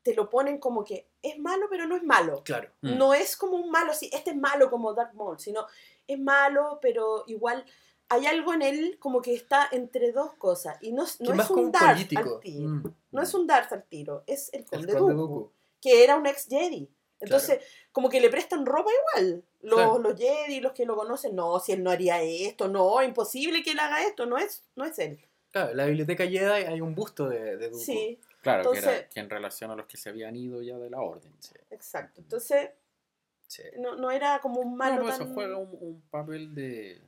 Te lo ponen como que es malo, pero no es malo. Claro. Mm. No es como un malo, sí, este es malo como Darth Maul, sino es malo, pero igual hay algo en él como que está entre dos cosas. Y no, no es un Darth al tiro. Mm. No es un Darth al tiro, es el El Conde, Dooku, Dooku. que era un ex Jedi. Entonces, como que le prestan ropa igual. Los, Claro. los Jedi, los que lo conocen, no, si él no haría esto, no, imposible que él haga esto, no es, no es él. Claro, en la biblioteca Jedi hay un busto de, de Dooku. Sí, Claro, que, era, que en relación a los que se habían ido ya de la orden. exacto. Entonces, Sí. no, no era como un malo No, pues tan... eso juega un, un papel de,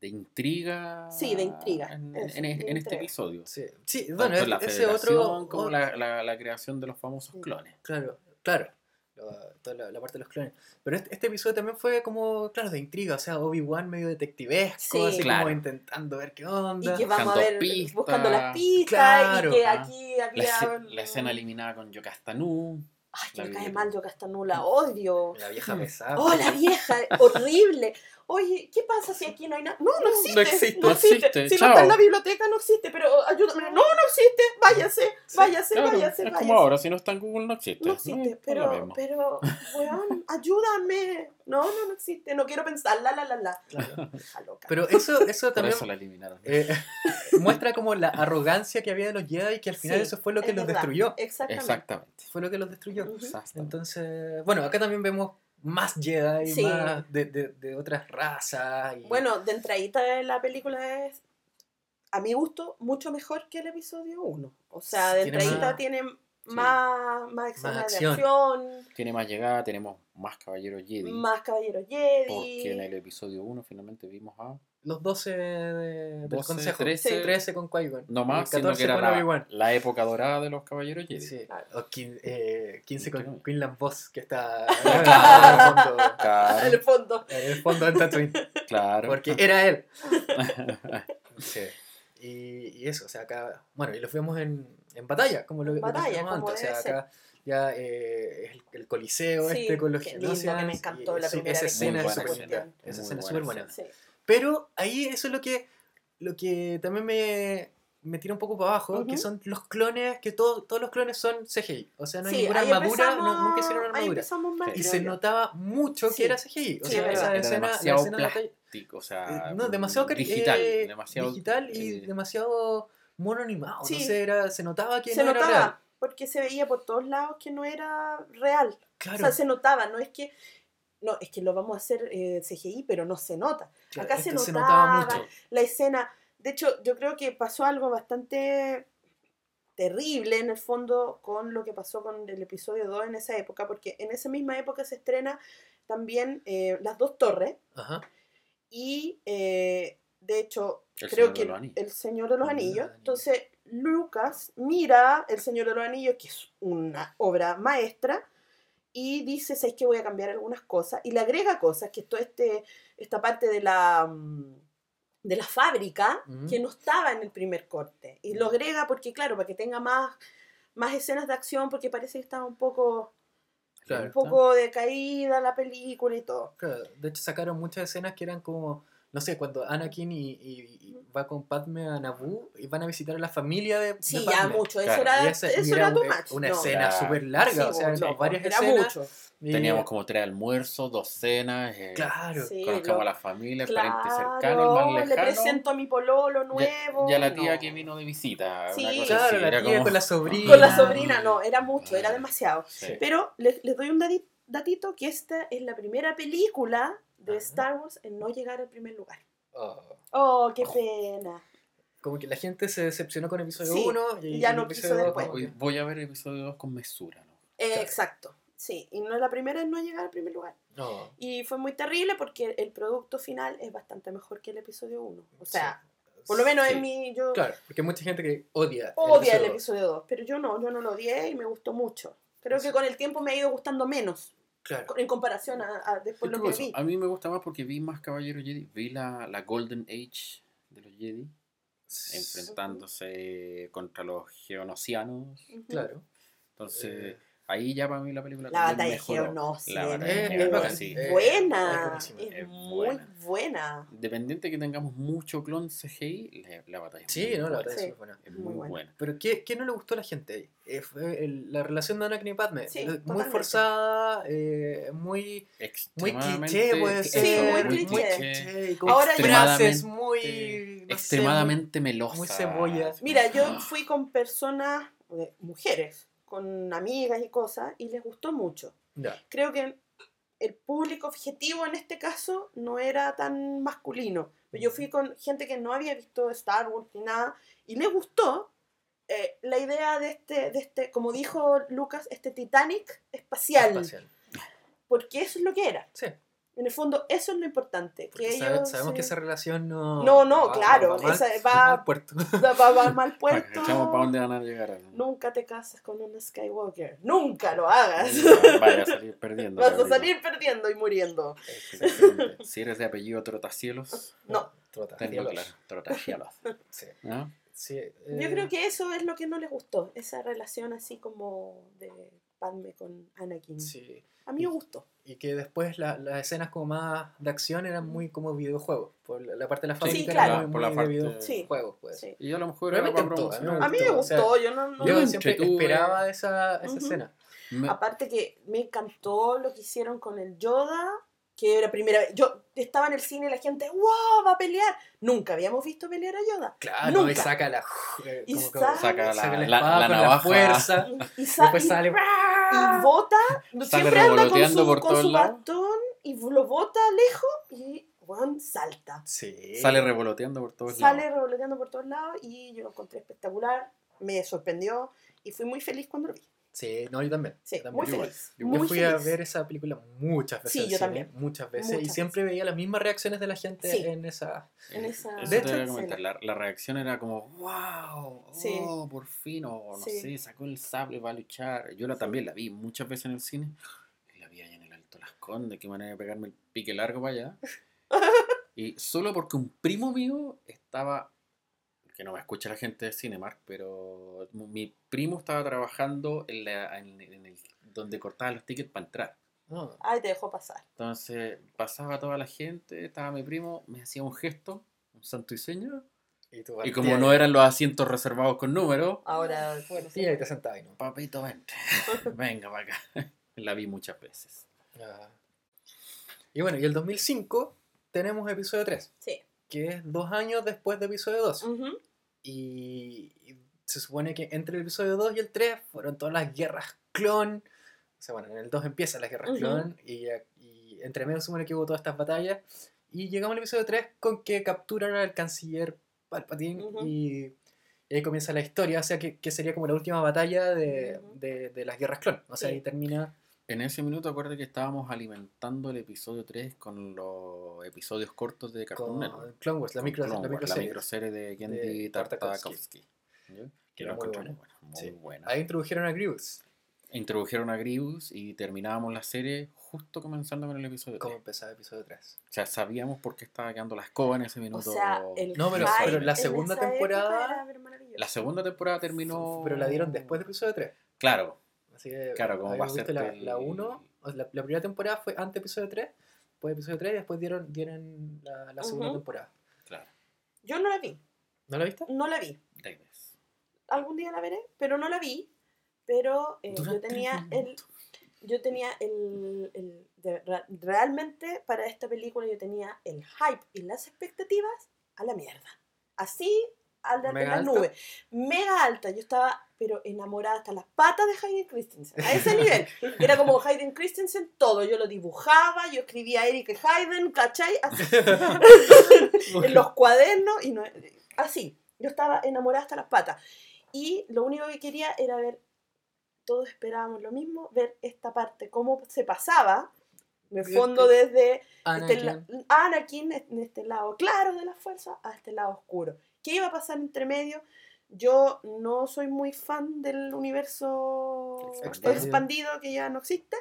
de intriga. Sí, de intriga, En, eso, en- de en este episodio. Sí, sí, Tanto bueno, en la ese otro... como o- la, la- la creación de los famosos Sí. clones. Claro, claro. Lo- toda la, la parte de los clones. Pero este, este episodio también fue como, claro, de intriga. O sea, Obi-Wan medio detectivesco, Sí. así Claro. como intentando ver qué onda. Y que vamos a Buscando ver pistas. buscando las pistas Claro, y que ajá. aquí La, había... esce- la escena eliminada con Yocastanu. Ay, que la me cae mal yo Castanula, odio. La vieja pesada. Oh, la vieja, horrible. Oye, ¿qué pasa si aquí no hay nada? No, no existe. No existe, no no existe. Si no está en la biblioteca, no existe. Pero ayúdame. No, no existe. Váyase, váyase, Claro, váyase, es váyase. como ahora, si no está en Google no existe. No existe, pero, pero, weón, ayúdame. No, no, no existe. No quiero pensar, la, la, la, la. Claro. Hija loca. Pero eso, eso Por también eso la eliminaron. eh, muestra como la arrogancia que había de los Jedi y que al final Sí, eso fue lo que los verdad. destruyó. Exactamente. Exactamente. Fue lo que los destruyó. Entonces, bueno, acá también vemos más Jedi, Sí. más de, de, de otras razas. Y... Bueno, de entradita de la película es, a mi gusto, mucho mejor que el episodio 1. O sea, de Tiene entradita más- tiene más, más escenas de acción. acción, Tiene más llegada, tenemos más caballeros Jedi. más caballeros Porque en Jedi. el episodio 1 finalmente vimos a los 12 de- del 12, consejo. 13. 13 con Qui-Gon. No más, sino 14 que era con la, la época dorada de los caballeros Jedi. Sí. Claro. O quin- eh, 15 con. Quinlan Boss, que está en el fondo, En Claro, el fondo. en el fondo claro. Porque era él. Sí. Y, y eso, o sea, acá. Bueno, y lo fuimos en, en batalla, como lo, lo batalla, como antes. O sea, debe ser. acá ya eh, es el, el coliseo Sí, este con los que me encantó y la primera Esa vez escena es esa súper buena. Esa escena es súper buena. Sí. Pero ahí eso es lo que, lo que también me, me tira un poco para abajo, que son los clones, que todo- todos los clones son CGI. O sea, no hay Sí, ninguna armadura, no, nunca hicieron una armadura. mal, Y se yo. notaba mucho Sí. que era CGI. O Sí, sea, esa Era escena, la demasiado escena de batalla- plástico, o sea, eh, no, demasiado digital, eh, demasiado digital y eh, demasiado mono animado. Sí. No sé, era, se notaba que Se no era notaba, real. porque se veía por todos lados que no era real. Claro, O sea, se notaba, no es que. No, es que lo vamos a hacer eh, CGI, pero no se nota. Claro, acá se este notaba. mucho. La escena. De hecho, yo creo que pasó algo bastante terrible en el fondo con lo que pasó con el episodio 2 en esa época, porque en esa misma época se estrena también eh, Las dos torres Ajá. y eh, de hecho El creo Señor que de los Anillos. El Señor de los. Anillos. Entonces Lucas mira El Señor de los Anillos, que es una obra maestra, y dice, ¿sabes que voy a cambiar algunas cosas? Y le agrega cosas, que es toda este, esta parte de la, mm, de la fábrica que no estaba en el primer corte. Y lo agrega porque, claro, para que tenga más, más escenas de acción, porque parece que estaba un poco, Claro. un poco decaída la película y todo. Claro, de hecho sacaron muchas escenas que eran como, no sé, cuando Anakin y, y- y va con Padme a Naboo y van a visitar a la familia de, de Sí, ya Padme. mucho. Claro, Eso era, Y esa- eso era un- much. una no. escena Claro. súper larga, Sí, o sea, no, eran varias era escenas. mucho. y- Teníamos como tres almuerzos, dos cenas, eh, Claro, Sí, conozcamos lo- a la familia, el pariente cercano, el Claro, más le lejano. presento a mi pololo ya- nuevo. Y a la tía no. que vino de visita. Sí. una cosa Claro, así, la era tía como- con la sobrina. Con la sobrina, no, era mucho, era Ah, demasiado. sí. Pero les, les doy un dati- datito que esta es la primera película de Ajá. Star Wars en no llegar al primer lugar. Oh, Oh, qué pena. como que la gente se decepcionó con episodio Sí, 1 y, y ya no quiso dos después. Voy, a ver episodio 2 con mesura, ¿no? Eh, Claro. Exacto, sí. Y no es la primera en no llegar al primer lugar. No, Y fue muy terrible porque el producto final es bastante mejor que el episodio 1. O sea, sí. por lo menos Sí. en mi... Yo Claro, porque hay mucha gente que odia. odia el episodio 2, pero yo no, yo no lo odié y me gustó mucho. Creo que con el tiempo me ha ido gustando menos Claro. en comparación a, a después lo que vi. A mí me gusta más porque vi más Caballeros Jedi. Vi la, la Golden Age de los Jedi enfrentándose contra los geonosianos. Claro. Entonces, Eh. Ahí ya para mí la película La batalla de mejoró. Geonosis La es batalla es buena, buenísima. es, Es muy buena. buena. Independiente que tengamos mucho clon CGI, la, la batalla es Sí, muy no, la buena. verdad es Sí. súper buena. Es Muy muy buena. buena. Pero ¿qué, qué no le gustó a la gente ahí? Eh, fue el- la relación de Anakin y Padme. Sí, Eh, muy totalmente. forzada, eh, muy, muy cliché puede ser. Sí, muy muy cliché. cliché, con Ahora frases muy... no extremadamente melosa. muy cebolla. Mira, yo fui con personas, mujeres, con amigas y cosas, y les gustó mucho. Creo que el público objetivo en este caso no era tan masculino. Yo fui con gente que no había visto Star Wars ni nada, y les gustó eh, la idea de este, de este, como dijo Lucas, este Titanic espacial. espacial. Porque eso es lo que era. Sí, En el fondo, eso es lo importante. porque que sabe- ellos, sabemos que eh, esa relación no... No, no, claro, mal- esa va- mal puerto. va, va- va mal puerto. Para dónde van a llegar. Nunca te casas con un Skywalker. Nunca lo hagas. Vaya a salir perdiendo. Vas a salir perdiendo y muriendo. Si eres de apellido Trotacielos, No. Trota, tenlo cielos. claro. Trotacielos. Sí, ¿No? sí, Yo eh, creo que eso es lo que no les gustó. Esa relación así como de Padme con Anakin. Sí. A mí me gustó. Y que después la- las escenas como más de acción eran muy como videojuegos. Por la, la parte de la fábrica claro. era muy, Por la muy parte- de Sí. videojuegos. Pues. Sí. Y a lo mejor era encantó, a mí. A mí me o sea, gustó. Yo no, no- Yo siempre entretuve. esperaba esa, esa Ujú. escena. Me- Aparte que me encantó lo que hicieron con el Yoda, que era primera vez. Yo estaba en el cine y la gente, ¡wow! Va a pelear. Nunca habíamos visto pelear a Yoda. Claro, Nunca. y saca la. eh, Y como sale- Saca la, saca la la- espada la con navaja. la fuerza. Y, sa- Después y- sale. y bota, Sale siempre anda con revoloteando su, por con todos su lados. bastón y lo bota lejos y Juan salta. Sí. Sale revoloteando por todos Sale lados. revoloteando por todos lados y yo lo encontré espectacular, me sorprendió y fui muy feliz cuando lo vi. Sí, no, yo también. Sí, yo también. muy feliz. Yo muy fui a ver esa película muchas veces. Sí, yo cine, también. Muchas veces. y siempre veía las mismas reacciones de la gente Sí. en esa. En esa- Eso De te hecho. La, la reacción era como, wow, Sí. oh, por fin, o no Sí. sé, sacó el sable, va a luchar. Yo la Sí. también la vi muchas veces en el cine. Y la vi allá en el Alto Las Condes, qué manera de pegarme el pique largo para allá. y solo porque un primo mío estaba, que no me escucha la gente de Cinemark, pero mi primo estaba trabajando en, la, en, en el, donde cortaba los tickets para entrar. No, Ay, te dejó pasar. Entonces pasaba toda la gente, estaba mi primo, me hacía un gesto, un santo y seña, y, tú y como no eran los asientos reservados con número, Ahora, bueno, Sí, ahí te sentabas, ¿no? papito, vente, venga para acá. La vi muchas veces. Ah. Y bueno, y el 2005 tenemos episodio 3, Sí. que es dos años después de episodio 2. Ujú. Y, y se supone que entre el episodio 2 y el 3 fueron todas las guerras clon. O sea, bueno, en el 2 empiezan las guerras clon y, y entre medio se supone que hubo todas estas batallas. Y llegamos al episodio 3 con que capturan al canciller Palpatine y, y ahí comienza la historia. O sea, que, que sería como la última batalla de, de- de las guerras clon. O sea, Sí. ahí termina. En ese minuto acuerdo que estábamos alimentando el episodio 3 con los episodios cortos de Cartoon Con Network. Clone Wars, la, Con micro, Clone la Wars, microserie. microserie de Genndy de Tartakovsky. Que Era muy encontré buena. muy buena, muy Sí. buena. Ahí introdujeron a Grievous. Introdujeron a Grievous y terminábamos la serie justo comenzando con el episodio 3. Como empezaba el episodio 3. O sea, sabíamos por qué estaba quedando la escoba en ese O minuto. sea, el No, pero- pero la segunda temporada-. La segunda temporada terminó. Pero la dieron después del episodio 3. Claro, Así que Claro, como va a ser la, la 1, o sea, la, la primera temporada fue antes de episodio 3, después de episodio 3 y después dieron, dieron la, la segunda Ujú. temporada. claro. Yo no la vi, ¿No la viste? no la vi. Davis. Algún día la veré, pero no la vi. Pero eh, yo tenía el, yo tenía el, el- de- realmente para esta película yo tenía el hype y las expectativas a la mierda. Así al de ¿Mega la nube. Mega alta. Yo estaba pero enamorada hasta las patas de Hayden Christensen. A ese nivel. Era como Hayden Christensen todo. Yo lo dibujaba, yo escribía Eric Hayden, ¿cachai? Así. en los cuadernos y no, así. Yo estaba enamorada hasta las patas. Y lo único que quería era ver, todos esperábamos lo mismo, ver esta parte, cómo se pasaba, Ver fondo desde este Anakin. la- Anakin en este lado claro de la fuerza a este lado oscuro. ¿Qué iba a pasar entre medio? Yo no soy muy fan del universo Expandido. expandido que ya no existe.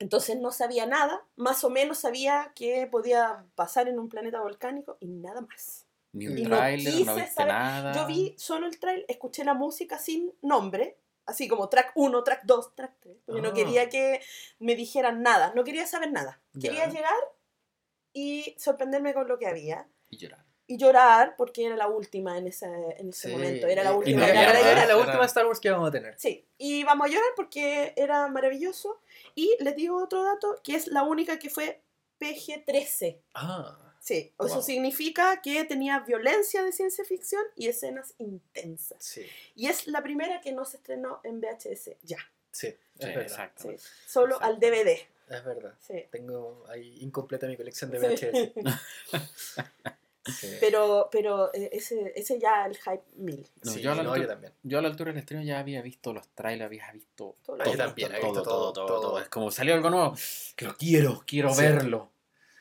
Entonces no sabía nada, más o menos sabía que podía pasar en un planeta volcánico y nada más. Ni un tráiler, no quise viste saber- nada. Yo vi solo el trailer, escuché la música sin nombre, así como track 1, track 2, track 3, porque no Ah. quería que me dijeran nada, no quería saber nada. Quería llegar y sorprenderme con lo que había. Y llorar. Y llorar porque era la última en ese, en ese Sí, momento, era la última. no era, era la- era última Star Wars que vamos a tener. Sí, y vamos a llorar porque era maravilloso. Y les digo otro dato, que es la única que fue PG-13. Ah, Sí, eso Wow. significa que tenía violencia de ciencia ficción y escenas intensas. sí, Y es la primera que no se estrenó en VHS, ya. sí, es Sí, verdad. exacto. Sí, solo Exacto. al DVD. Es verdad. Sí. Tengo ahí incompleta mi colección de Sí. VHS. Sí. Pero, pero eh, ese, ese ya el hype mil. No, Sí, yo, a la no, altura, yo también. yo a la altura del estreno ya había visto los trailers, había visto Todo todo, también, todo, he visto todo, todo, todo, todo. Es como salió algo nuevo, que lo quiero, quiero Sí. verlo.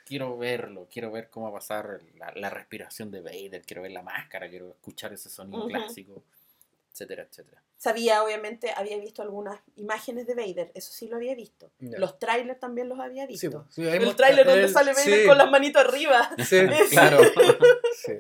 Quiero verlo, quiero ver cómo va a pasar la, la respiración de Vader, quiero ver la máscara, quiero escuchar ese sonido Ujú. clásico, etcétera, etcétera. Sabía, obviamente, había visto algunas imágenes de Vader, eso sí lo había visto. Los trailers también los había visto. Sí, pues, sí, ahí el tráiler donde el- sale Vader sí, con las manitos arriba. Sí, Claro. sí.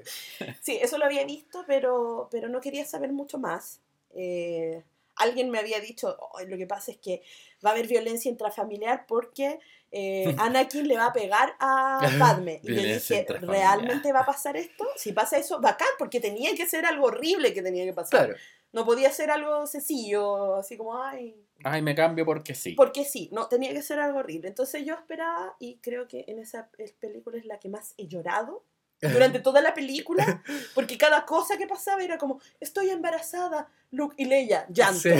Sí, eso lo había visto, pero, pero no quería saber mucho más. Eh, alguien me había dicho, "Oh, lo que pasa es que va a haber violencia intrafamiliar porque eh, Anakin le va a pegar a Padme. Y Violencia dije. ¿realmente va a pasar esto? Si pasa eso, bacán, porque tenía que ser algo horrible que tenía que pasar. Claro. No podía ser algo sencillo, así como, ay, Ay, me cambio porque sí. porque sí, no, tenía que ser algo horrible. Entonces yo esperaba, y creo que en esa película es la que más he llorado durante toda la película, porque cada cosa que pasaba era como, estoy embarazada, Luke y Leia, llanto. Sí.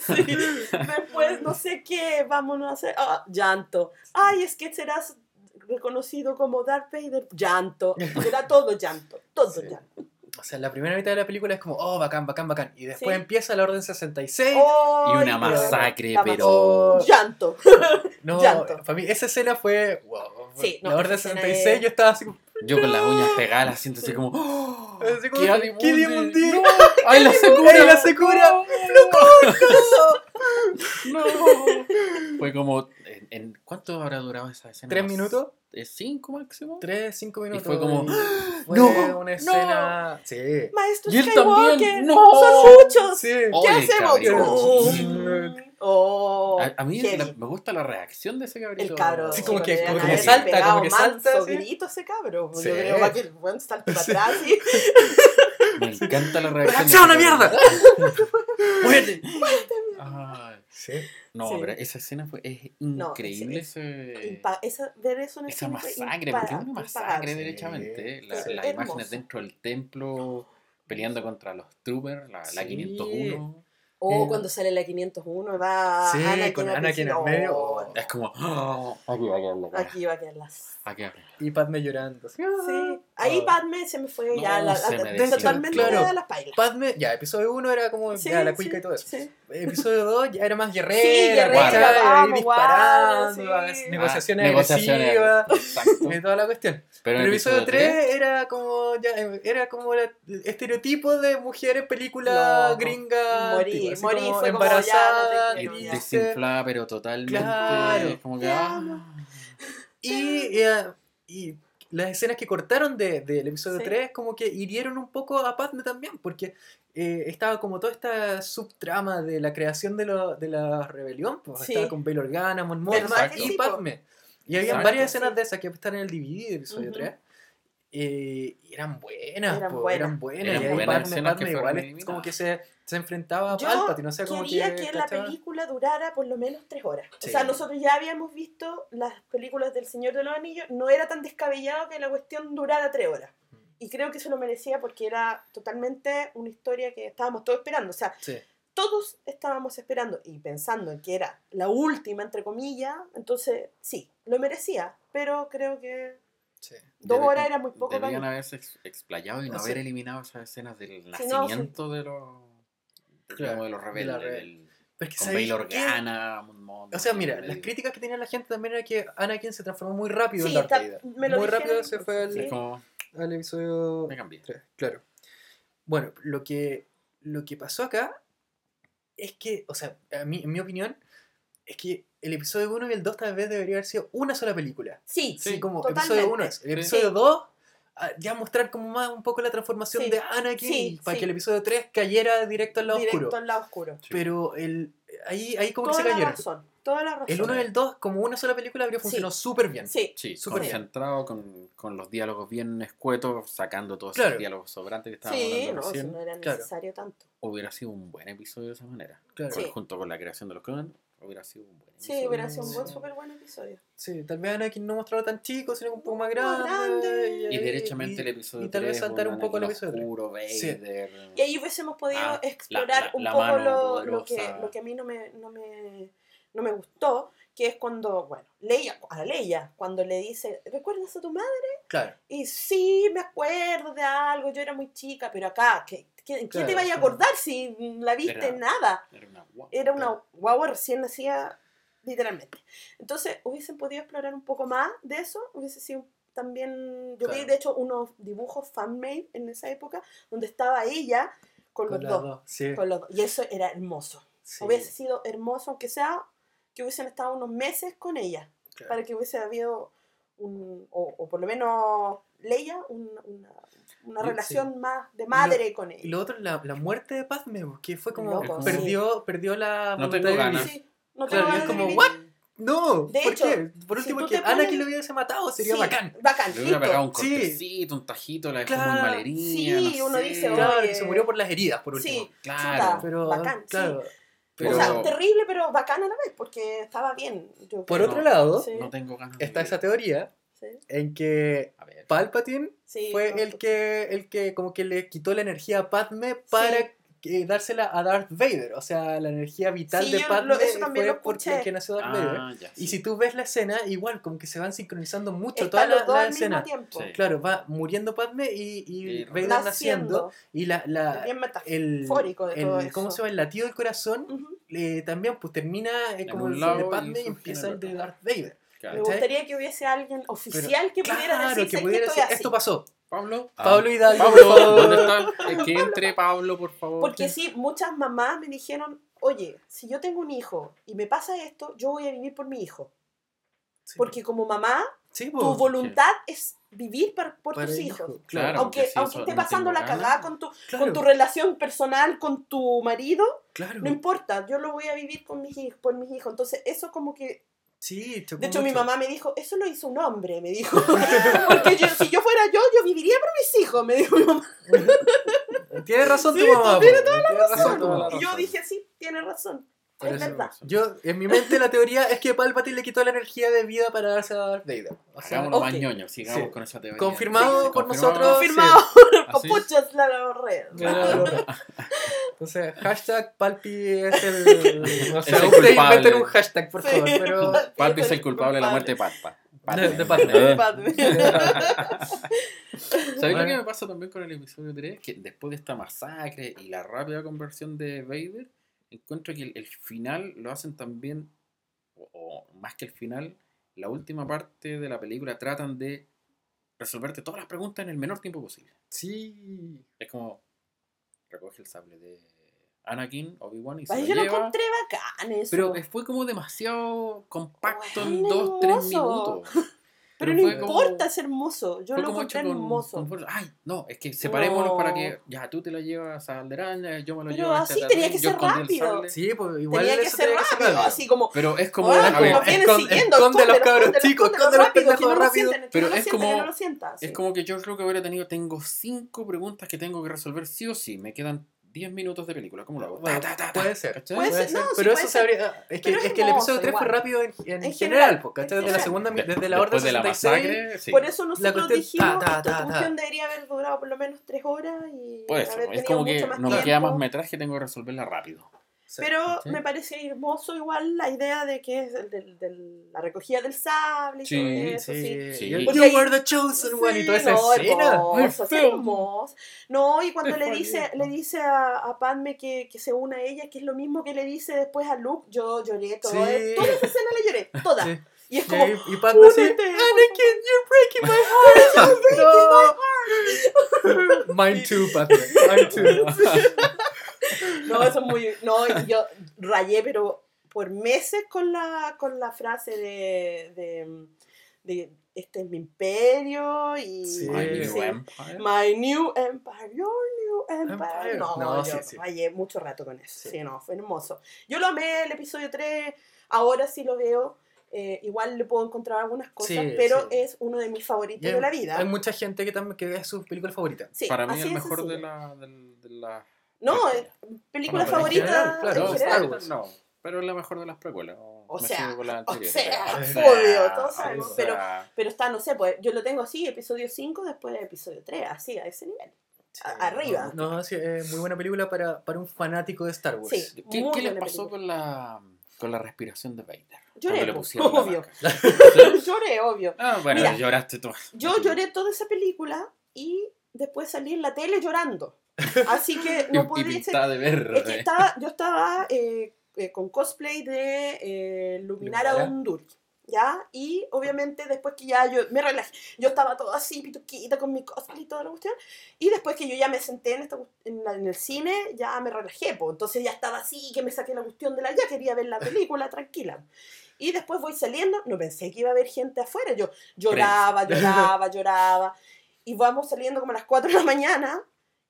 Sí. Después, no sé qué, vámonos a hacer, ah, llanto. Ay, es que serás reconocido como Darth Vader, llanto. Era todo llanto, todo Sí. llanto. O sea, la primera mitad de la película es como, oh, bacán, bacán, bacán. Y después Sí. empieza la Orden 66. ¡Oh! Y una masacre, La pero. Oh. Llanto. no, llanto. para mí esa escena fue, wow. Sí, no, la Orden esa escena 66 es- yo estaba así como, Yo con las uñas pegadas siento así como. ¡Oh! así como, ¡Qué. ¡No! ¡Ay, la Sakura! ¡Ay, la Sakura! ¡No! Fue como. En, en- ¿Cuánto habrá durado esa escena? ¿Tres minutos? ¿Es cinco máximo? Tres, cinco minutos. fue como, y Fue ¡No! una escena. Sí. Maestro Y él Skywalker. también, ¡no! Son muchos. Sí. ¿Qué Oye, hacemos? cabrón. Mm. Oh, A, a mí la- me gusta la reacción de ese cabrito. El cabro. Sí, como que- como que salta, como que salta, manso sí. grito ese cabro. Sí. Yo creo va que el buen salte para atrás y Me encanta la reacción. ¡Reacciona, de ese mierda! Ay, Sí. No, Sí. pero esa escena fue es increíble. es- ese- impa- esa, ver eso en esa masacre, porque es una masacre derechamente. La- Sí. las Hermoso. imágenes dentro del templo peleando contra los troopers, la, la Sí. 501. O Eh, cuando sale la 501 va Sí, Anakin con al Anakin en medio. Oh, Es como. ¡ah! aquí va a quedar la cara. Aquí va a quedar las. Aquí va. Y Padme llorando. así, Sí, ahí Ah. Padme se me fue No, ya la, totalmente claro. de las pailas. Padme, ya, episodio 1 era como Sí, ya, la sí, cuica y todo eso. sí. Episodio 2 ya era más guerrera, guerrera, ¿cachai? Ahí vamos, disparando, guarda, sí. negociaciones Ah, agresivas, Exacto. y toda la cuestión. Pero el episodio 3 tres, era como ya, era como el estereotipo de mujer en película No, gringa, morí, así morí, como fue como, embarazada, ya, no triste. desinflada, pero totalmente. Claro. Como que. Ah. Y, eh, y las escenas que cortaron de- del episodio Sí. 3 como que hirieron un poco a Padme también, porque eh, estaba como toda esta subtrama de la creación de, lo- de la rebelión, pues Sí. estaba con Bail Organa, Mon Mothma ¿Verdad que y sí? Padme. Y había varias escenas Sí. de esas que están en el DVD del episodio Ujú. 3. Eh, y eran buenas, Eran po, buenas. eran buenas. Eran y buenas Padme, escenas Padme que igual es como que se, se enfrentaba a Yo Palpatine, o sea, como quería que... que, la película durara por lo menos tres horas. Sí. O sea, nosotros ya habíamos visto las películas del Señor de los Anillos, no era tan descabellado que la cuestión durara tres horas. Mm. Y creo que eso lo merecía porque era totalmente una historia que estábamos todos esperando. O sea, Sí. todos estábamos esperando y pensando en que era la última, entre comillas. Entonces, sí, lo merecía. Pero creo que sí. dos Debe- horas era muy poco para Deberían mí. haberse ex- explayado y no No sé. haber eliminado esas escenas del Sí, no, nacimiento de los. de- Claro, de los de rebeldes. re- del- Pero es que con ¿sabéis Bail? Organa, O sea, mira, las críticas que tenía la gente también era que Anakin se transformó muy rápido Sí, en Darth Vader. muy dijeron, rápido se fue al, sí. Como. al episodio Me cambié. 3, claro. Bueno, lo que, lo que pasó acá es que, o sea, a mí, en mi opinión, es que el episodio 1 y el 2 tal vez debería haber sido una sola película. Sí, Sí, como totalmente. episodio 1 es. El episodio 2 ah, ya mostrar como más un poco la transformación Sí, de Anakin sí, para sí. que el episodio 3 cayera directo al lado Directo oscuro. al lado oscuro. Sí. Pero el, ahí, ahí como que Toda se la cayeron. razón. Toda la razón. El 1 y el 2 como una sola película habría Sí. funcionado súper bien. Sí, Sí, Súper bien. concentrado con, con los diálogos bien escuetos, sacando todos Claro. esos diálogos sobrantes que estábamos sí, hablando no, recién. no era Claro. necesario tanto. Hubiera sido un buen episodio de esa manera. Claro. Sí. Junto con la creación de los Conan, hubiera sido un buen Sí, episodio. hubiera sido un buen, Sí. súper buen episodio. Sí, tal vez Anakin no mostrarlo tan chico, sino un poco más Más grande. grande. Y derechamente y- el episodio y tal vez 3, saltar un poco el episodio 3. oscuro, Sí. Vader. Y ahí hubiésemos podido Ah, explorar la- la- un la poco lo, lo que, lo que a mí no me, no, me, no me gustó, que es cuando, bueno, Leia, a Leia, cuando le dice, ¿recuerdas a tu madre? Claro. Y sí, me acuerdo de algo, yo era muy chica, pero acá, ¿qué, ¿qué Claro, te vaya a acordar si la viste Era- en nada? Era una guapa. Era una guagua recién nacida, literalmente. Entonces, hubiesen podido explorar un poco más de eso, hubiese sido también, yo vi Claro. de hecho unos dibujos fan-made en esa época, donde estaba ella con, Con los dos, dos. Sí. con los dos, y eso era hermoso. sí, Hubiese sido hermoso, aunque sea que hubiesen estado unos meses con ella, claro. para que hubiese habido un, o, o por lo menos Leia, un- una, una relación más de madre con Y ella. lo otro, la, la muerte de Padme, pues, que fue como. Loco, perdió, perdió la. No voluntad tengo de ganas. vivir. Sí, no Claro, tengo y es ganas de como, vivir. ¿what? No, De ¿por hecho, qué? Por si último, tú que pones- Anakin lo hubiese matado sería Sí, bacán. Bacán. Le hubiera pegado un Sí. cortecito, un tajito, la dejó Claro. muy. Sí, no uno sé. dice, Claro, Oye. que se murió por las heridas, por último. Sí, Claro. chuta, Pero, bacán, sí. claro. Pero- O sea, terrible, pero bacán a la vez, porque estaba bien. yo Por creo. otro lado, Sí. No tengo ganas. está esa teoría Sí, en que. Palpatine sí, fue no, el que, el que como que le quitó la energía a Padme para que dársela a Darth Vader. O sea, la energía vital Sí, de Padme lo- eso también fue lo porque que nació Darth Vader. Ah, ya, Y si tú ves la escena, igual, como que se van sincronizando mucho Están toda los la, dos la al mismo escena. Claro, va muriendo Padme y, y Y Vader Naciendo. naciendo. Y la, la, Bien el, de todo el- ¿cómo se llama? El latido del corazón eh, también pues termina eh, como el lado de Padme y, empieza el de. Darth Vader. Claro. Me gustaría que hubiese alguien oficial que pudiera claro, decir que "¿Sabes pudiera que estoy decir, así?". esto pasó. Pablo. Ah. Pablo Hidalgo, Pablo. ¿dónde está? Que entre Pablo, por favor. Porque sí, muchas mamás me dijeron, oye, si yo tengo un hijo y me pasa esto, yo voy a vivir por mi hijo. Sí, Porque como mamá, sí, tu voluntad es vivir por, por tus hijos. hijo, Claro. aunque aunque esté pasando la cagada con tu, claro, con tu relación personal con tu marido, claro. no importa, yo lo voy a vivir con mis hijos, por mis hijos. Entonces, eso como que... Sí, chocó De hecho, mi mucho. mamá me dijo, eso lo hizo un hombre, me dijo. Porque yo- si yo fuera yo, yo viviría por mis hijos, me dijo mi mamá. Tiene razón Sí, tu mamá. tiene razón toda la mamá. Y yo razón. dije, sí, tiene razón. Por es eso- verdad. Yo, en mi mente la teoría es que Palpatine le quitó la energía de vida para darse a Darth Vader. O sea, más ñoño, sigamos Sí. con esa teoría. Confirmado Sí, por nosotros. Confirmado ¿Ah, con puchas la red. Entonces, hashtag Palpi es el. No sé, Es el ustedes culpable. inventen un hashtag, por Sí. favor. Pero. Padme es el culpable de la muerte de Padme. De- de Padme. Eh. Padme. ¿Sabes lo que me pasa también con el episodio 3? Que después de esta masacre y la rápida conversión de Vader, encuentro que el, el final lo hacen también, o, o más que el final, la última parte de la película tratan de resolverte todas las preguntas en el menor tiempo posible. Sí. Es como, recoge el sable de Anakin, Obi-Wan y se Ay, lo yo lo lleva. encontré bacán eso. Pero fue como demasiado compacto en 2-3 hermoso. minutos. Pero pero no fue como- importa, es hermoso. Yo lo como encontré hermoso. con. Ay, no, es que separémonos para que ya tú te la llevas a Alderaan, ya yo me lo Pero llevo a así este tenía Tatooine, que yo ser rápido. Sí, pues igual Tenía que ser tenía rápido, así como. Pero es como. "Oye, a ver, nos vienen esconde- los cabros chicos, esconde los que pendejos rápido. que Pero es que como- es como que yo creo que hubiera tenido. Tengo cinco preguntas que tengo que resolver sí o sí. Me quedan 10 minutos de película. ¿Cómo lo hago? Bueno, Ta, ta, ta, ta. puede ser. ¿Cachai? Puede ser, no, sí pero puede eso se habría. Es que, es es que el episodio 3 fue igual. rápido en, en En general, porque desde la general. segunda, De- desde la orden de la 66. masacre, sí. Por eso nosotros cuestión- dijimos ta, ta, esta ta, ta. cuestión debería haber durado por lo menos tres horas y Pues eso, haber es como que no me queda más metraje, tengo que resolverla rápido. Sí. Pero ¿cachai? me parece hermoso igual la idea de que es el del- del- la recogida del sable y Sí, todo eso, sí. Sí, Sí. You- ahí- were the chosen one y toda esa no, escena. hermoso, sí, felt- hermoso. No, y cuando le dice, le dice a, a Padme que, que se una a ella, que es lo mismo que le dice después a Luke, yo lloré todo, Sí. toda esa escena la lloré, toda. Sí. Y es como, y Padme así, Anakin, you're breaking my heart. no. Mine too, Padme. Mine too. No, eso es muy. No, yo rayé, pero por meses con la, con la frase de, de, de este es mi imperio y. Sí. My New sí, Empire. My new empire, your new empire. Empire. No, No, yo sí, rayé mucho rato con eso. Sí. No, fue hermoso. Yo lo amé el episodio 3, ahora sí lo veo. eh, igual le puedo encontrar algunas cosas, Sí, pero sí. es uno de mis favoritos hay- de la vida. Hay mucha gente que también que es su película favorita. Sí, Para mí el mejor de la, de la No, eh, película No, pero favorita general, claro, en No, general. Star Wars. no, pero es la mejor de las precuelas. O sea, o pero- obvio, todos sabemos, sea, Pero está, no sé, pues yo lo tengo así, episodio 5 después de episodio 3, así, a ese nivel. Arriba. No, no, sí, es muy buena película para, para un fanático de Star Wars. Sí. ¿Qué, qué les pasó película. con la, con la respiración de Vader? Lloré, le pues, obvio. Lloré, obvio. Ah, bueno, Mira, lloraste tú. Yo lloré toda esa película y después salí en la tele llorando. Así que no podía ser. de. Es que estaba, yo estaba eh, eh, con cosplay de eh, Luminara. Undul. ¿Ya? Y obviamente después que ya yo me relajé, yo estaba todo así, pituquita con mi cosplay y toda la cuestión. Y después que yo ya me senté en, esta, en, la- en el cine, ya me relajé, pues. Entonces ya estaba así, que me saqué la cuestión de la. Ya quería ver la película tranquila. Y después voy saliendo, no pensé que iba a haber gente afuera. Yo lloraba, lloraba, lloraba. Y vamos saliendo como a las 4 de la mañana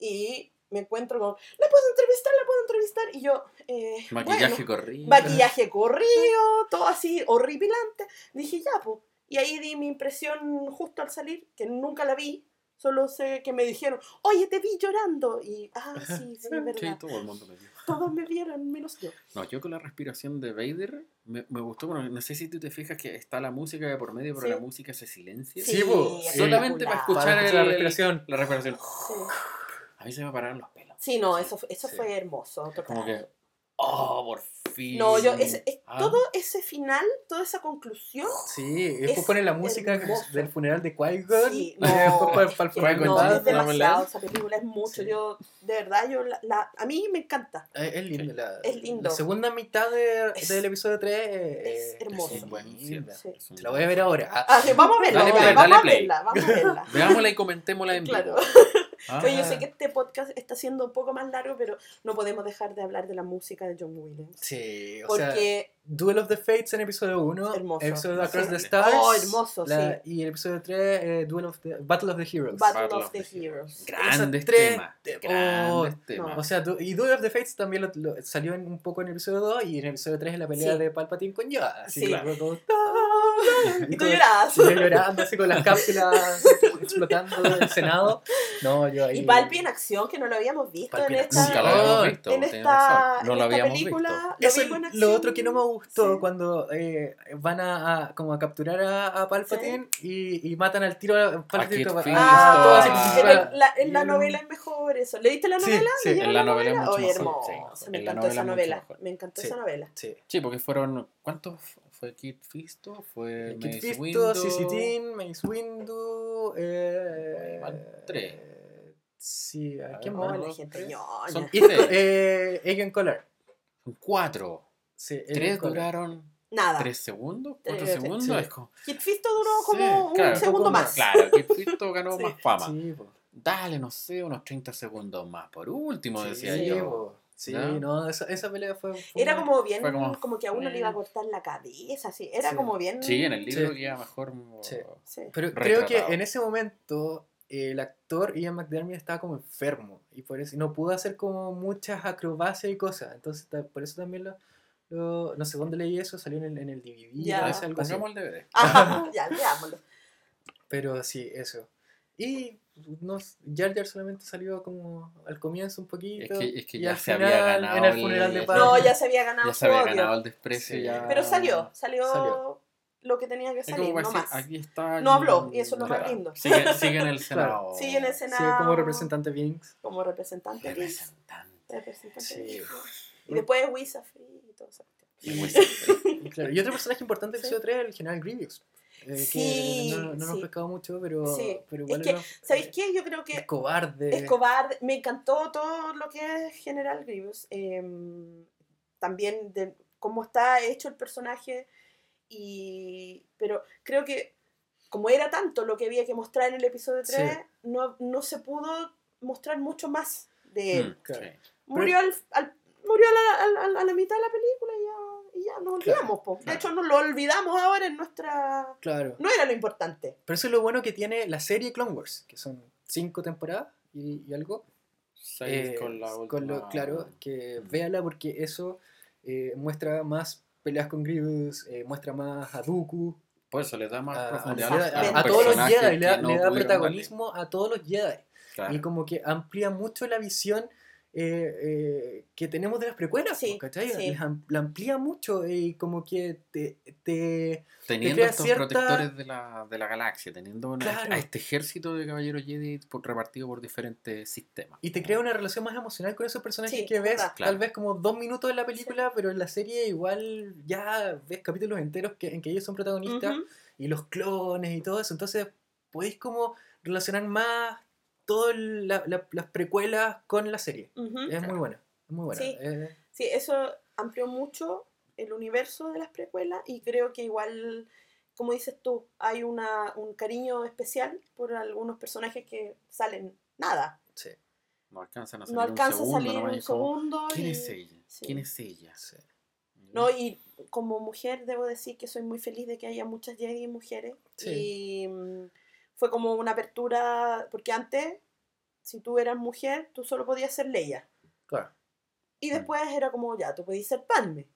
y me encuentro con, ¿la puedo entrevistar? ¿La puedo entrevistar? Y yo, eh, Maquillaje bueno, corrido. maquillaje corrido, todo así horripilante. Dije, ya, pues. Y ahí di mi impresión justo al salir, que nunca la vi. Solo sé que me dijeron, oye, te vi llorando. Y, ah, sí, sí, es Sí, verdad. todo el mundo me dijo. Todos me vieron, menos yo. No, yo con la respiración de Vader me, me gustó. Bueno, no sé si tú te fijas que está la música de por medio, pero Sí. la música se silencia. Sí, espectacular. Solamente para escuchar Para escuchar la respiración. La respiración. Sí. A mí se me pararon los pelos. Sí, no, eso, fue- eso Sí. fue hermoso. total. Como que, oh, por fin. No, yo, ese- es- Ah. todo ese final, toda esa conclusión, Sí, y después Es ponen la música hermoso. del funeral de Qui-Gon. Sí, y después para, para el no, es. ¿no? demasiado, esa película es mucho. Sí. Yo, de verdad, yo la, la- a mí me encanta. Eh, Es lindo. La, Es lindo. La segunda mitad de- Es- del episodio 3 es hermoso. Es. Sí. Es un Se la voy a ver ahora. Ah, Ah, sí, vamos a verla, Dale vamos play, a dale play. verla, vamos a verla. Veámosla y comentémosla en Claro. vivo. Ah, Oye, yo sé que este podcast está siendo un poco más largo, pero no podemos dejar de hablar de la música de John Williams. Sí, o sea, Porque, Duel of the Fates en episodio 1, Hermoso. episodio Across Sí. the Stars, Oh, hermoso, la- y el episodio 3, eh, Duel of the, Battle of the Heroes. Battle, Battle of, of the, the Heroes. Grandes tres temas. te- Grandes oh, temas. O sea, du- y Duel of the Fates también lo, lo- salió en- un poco en el episodio 2 y en el episodio 3 en la pelea Sí. de Palpatine con Yoda. Así Sí. fue como- Y tú llorabas. y yo llorando así con las cápsulas explotando del Senado. No, yo ahí... Y Palpi en acción, que no lo habíamos visto Palpi en esta. Nunca lo habíamos visto. en esta. No en lo esta habíamos película. visto. Lo Eso lo otro que no me gustó Sí. cuando eh, van a, a- como a capturar a, a Palpatine y, y matan al tiro a Palpatine. Ah, así Ah, el- la, en la novela es mejor eso. ¿Leíste la Sí, novela? sí, ¿Leyeron en la novela es mucho Oye, mejor, hermoso. sí. Me En la encantó esa novela es mucho novela. mejor. Me encantó Sí. esa novela. Sí. Sí, porque fueron. ¿Cuántos fue Kid Fisto? Fue Kit Mace Fisto, Windu. Teen, Mace Windu. Eh, tres. Sí, ¿a A quién más? la gente. Son tres. eh, Collar. Son Cuatro. Sí, Tres duraron. Nada. ¿Tres segundos? ¿Cuatro Tres, segundos? sí. Es como. Kid Fisto duró como claro, un un segundo más. más. Claro, Kid Fisto ganó Sí. más fama. Po. Dale, no sé, unos 30 segundos más. Por último, decía Sí, yo. po. Sí, ¿No? no, esa, esa pelea fue. fue Era como bien, como, como- que a uno le iba a cortar la cabeza, así. Era Sí. como bien. Sí, en el libro Sí. queda mejor. Sí. Sí. Pero creo que retratado. en ese momento eh, el actor Ian McDermott estaba como enfermo y por eso no pudo hacer como muchas acrobacias y cosas. Entonces por eso también lo, lo- no sé dónde leí eso, salió en el, en el DVD, Ya. parece algo así. Pongamos el DVD. Ajá, ya, veámoslo. Pero sí, eso. Y no, Jar Jar solamente salió como al comienzo un poquito. Es que- es que y ya al se había final, ganado en el funeral de Padme. No, ya se había ganado Ya se había odio. ganado el desprecio. Sí. ya. Pero salió, salió, Salió. lo que tenía que Es como salir, no más. aquí está. No habló, y eso es lo más lindo. Sigue, sigue en el Senado. Sigue en el Senado. como representante Vinx. Como representante. gay. Representante. Representante. Sí. Y después Wisa Free todo claro, y otro personaje importante del episodio 3 el general Grievous. eh, Sí, que no, no nos sí. hemos pescado mucho, pero, Sí. pero Es igual que, era- ¿sabéis qué? Yo creo que es cobarde. es cobarde. Me encantó todo lo que es General Grievous. em, también de cómo está hecho el personaje. Y, pero creo que como era tanto lo que había que mostrar en el episodio 3, no, no se pudo mostrar mucho más de él. mm, claro. sí. Murió, al, al- murió a, la, al- a la mitad de la película y ya, y ya nos Claro, olvidamos. po. De claro. hecho, nos lo olvidamos ahora en nuestra... Claro. No era lo importante. Pero eso es lo bueno que tiene la serie Clone Wars, que son cinco temporadas y, y algo. Seis Eh, con la lo- última- claro, que véala porque eso eh, muestra más peleas con Grievous, eh, muestra más a Dooku, Por eso le da más a, a- profundidad a- los a todos los Jedi, le no le da protagonismo a todos los Jedi. darle. Claro. Y como que amplía mucho la visión eh, eh, que tenemos de las precuelas, Sí, ¿cachai? sí. La, am- la amplía mucho y como que te... te Teniendo crea estos cierta- protectores de la, de la galaxia, teniendo una- Claro. a este ejército de caballeros Jedi por- repartido por diferentes sistemas. y te crea una relación más emocional con esos personajes Sí, que ves. Claro. tal vez como dos minutos en la película, pero en la serie igual ya ves capítulos enteros que, en que ellos son protagonistas y los clones y todo eso. Entonces podéis como relacionar más todas la- la- las precuelas con la serie. Es muy buena, es muy buena. Sí. Eh, Sí, eso amplió mucho el universo de las precuelas y creo que igual, como dices tú, hay una, un cariño especial por algunos personajes que salen nada. sí, No alcanzan a salir No alcanza un a segundo, salir nomás, un segundo. ¿Quién y- es ella? sí. ¿Quién es ella? sí. No, y como mujer debo decir que soy muy feliz de que haya muchas Jedi mujeres. Sí. Y mm, fue como una apertura, porque antes, si tú eras mujer, tú solo podías ser Leia. Claro. Y Mm. después era como, ya, tú podías ser Padme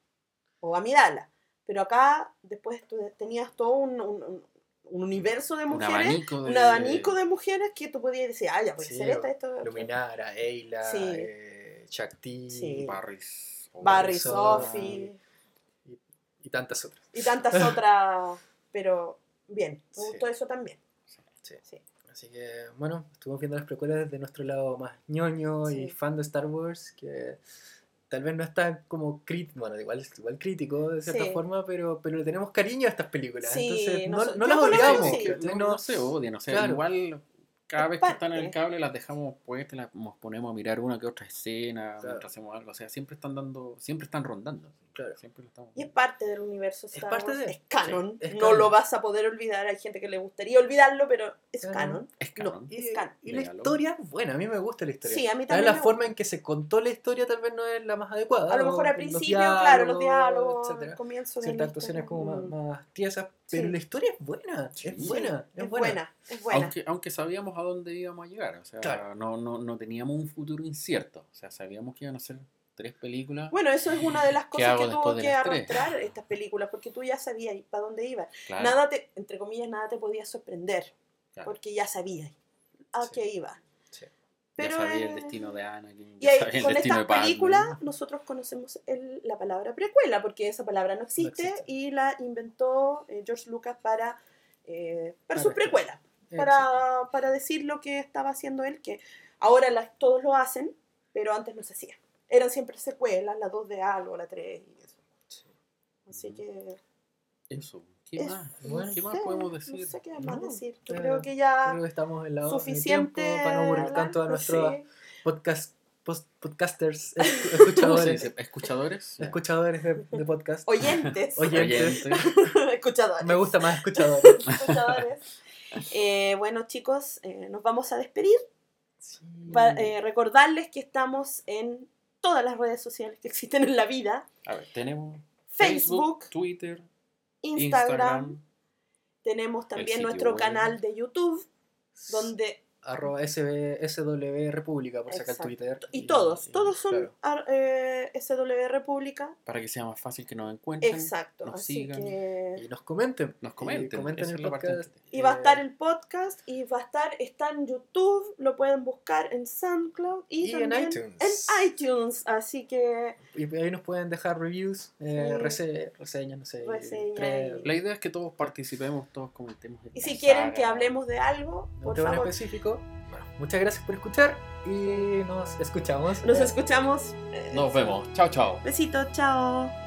o Amidala. Pero acá, después tú tenías todo un, un- un- un universo de un mujeres, abanico de, un abanico de mujeres que tú podías decir, ah, ya, puede Sí, ser esta, esto, otro". Luminara, Eila, Sí. eh, Shakti Sí. Barris. Barry, Sophie. Y, y tantas otras. y tantas otras. Pero bien, me gustó eso también. Sí. Sí. Así que, bueno, estuvimos viendo las precuelas desde nuestro lado más ñoño y fan de Star Wars, que tal vez no está como crítico, bueno, igual, igual crítico de cierta Sí. forma, pero, pero le tenemos cariño a estas películas. Sí, Entonces, no, no las odiamos. No, No- se odian, o sea, Claro. igual cada vez que están en el cable las dejamos puestas, las nos ponemos a mirar una que otra escena, Claro. mientras hacemos algo, o sea, siempre están dando, siempre están rondando. Claro. Siempre lo estamos Y es parte del universo Es Star parte Wars, de- es canon. sí, es no canon. lo vas a poder olvidar. Hay gente que le gustaría olvidarlo, pero es Canon. canon. Es No, canon. Y, es canon. y la historia es buena, a mí me gusta la historia. Sí, a mí Tal vez también la me forma en que se contó la historia tal vez no es la más adecuada. A lo mejor al los principio, claro, los diálogos, etcétera. al comienzo de Ciertas la actuaciones como más, Mm. más tiesas, pero Sí. la historia es buena, Sí. es buena, es es buena. buena. es buena. Aunque, aunque sabíamos a dónde íbamos a llegar, o sea, Claro. no, no, no teníamos un futuro incierto, o sea, sabíamos que iban a ser tres películas. Bueno, eso es una de las ¿Qué cosas que tuvo que tres? arrastrar estas películas, porque tú ya sabías para dónde ibas. claro, Nada te, entre comillas, nada te podía sorprender, claro. porque ya sabías a Sí. qué iba. Sí. Pero ya sabía eh, el destino de Anakin, Y ahí, con estas películas nosotros conocemos el- la palabra precuela, porque esa palabra no existe, existe. y la inventó eh, George Lucas para, eh, para Para su esto. precuela, Exacto. para, para decir lo que estaba haciendo él, que ahora las- todos lo hacen, pero antes no se hacía. Eran siempre secuelas, la 2 de algo, la 3 y eso. Sí. Así que... Eso, ¿qué es- más? Bueno, ¿Qué no más sé, podemos decir? No sé qué más No, decir. Yo eh, creo que ya Creo que estamos en la en el suficiente... tiempo para no aburrir tanto a nuestros sí. podcast, post- podcasters, escu- ¿Cómo se escuchadores? ¿Escuchadores? Ya. escuchadores de, de podcast. Oyentes. Oyentes. Escuchadores. Me gusta más escuchadores. escuchadores. Eh, bueno, chicos, eh, nos vamos a despedir. Sí. Pa- eh, recordarles que estamos en todas las redes sociales que existen en la vida: A ver, tenemos Facebook, Twitter, Instagram. Instagram. Tenemos también nuestro web. canal de YouTube, donde. Arroba SB, SW República, por sacar. Twitter. Y todos, todos son claro. ar- eh, SW República. para que sea más fácil que nos encuentren. Exacto. nos Así sigan. que. Y nos comenten. Nos comenten, Y comenten el podcast. Y va a Eh, estar el podcast y va a estar, está en YouTube, lo pueden buscar en SoundCloud y, Y en también iTunes. en iTunes. Así que Y ahí nos pueden dejar reviews, eh, Sí. rese- reseñas, no sé. Y- La idea es que todos participemos, todos comentemos. Y si quieren que hablemos de algo, de un por favor, específico. Bueno, muchas gracias por escuchar y nos escuchamos. nos escuchamos. Eh, Nos vemos. Chao, chao. Besitos, chao.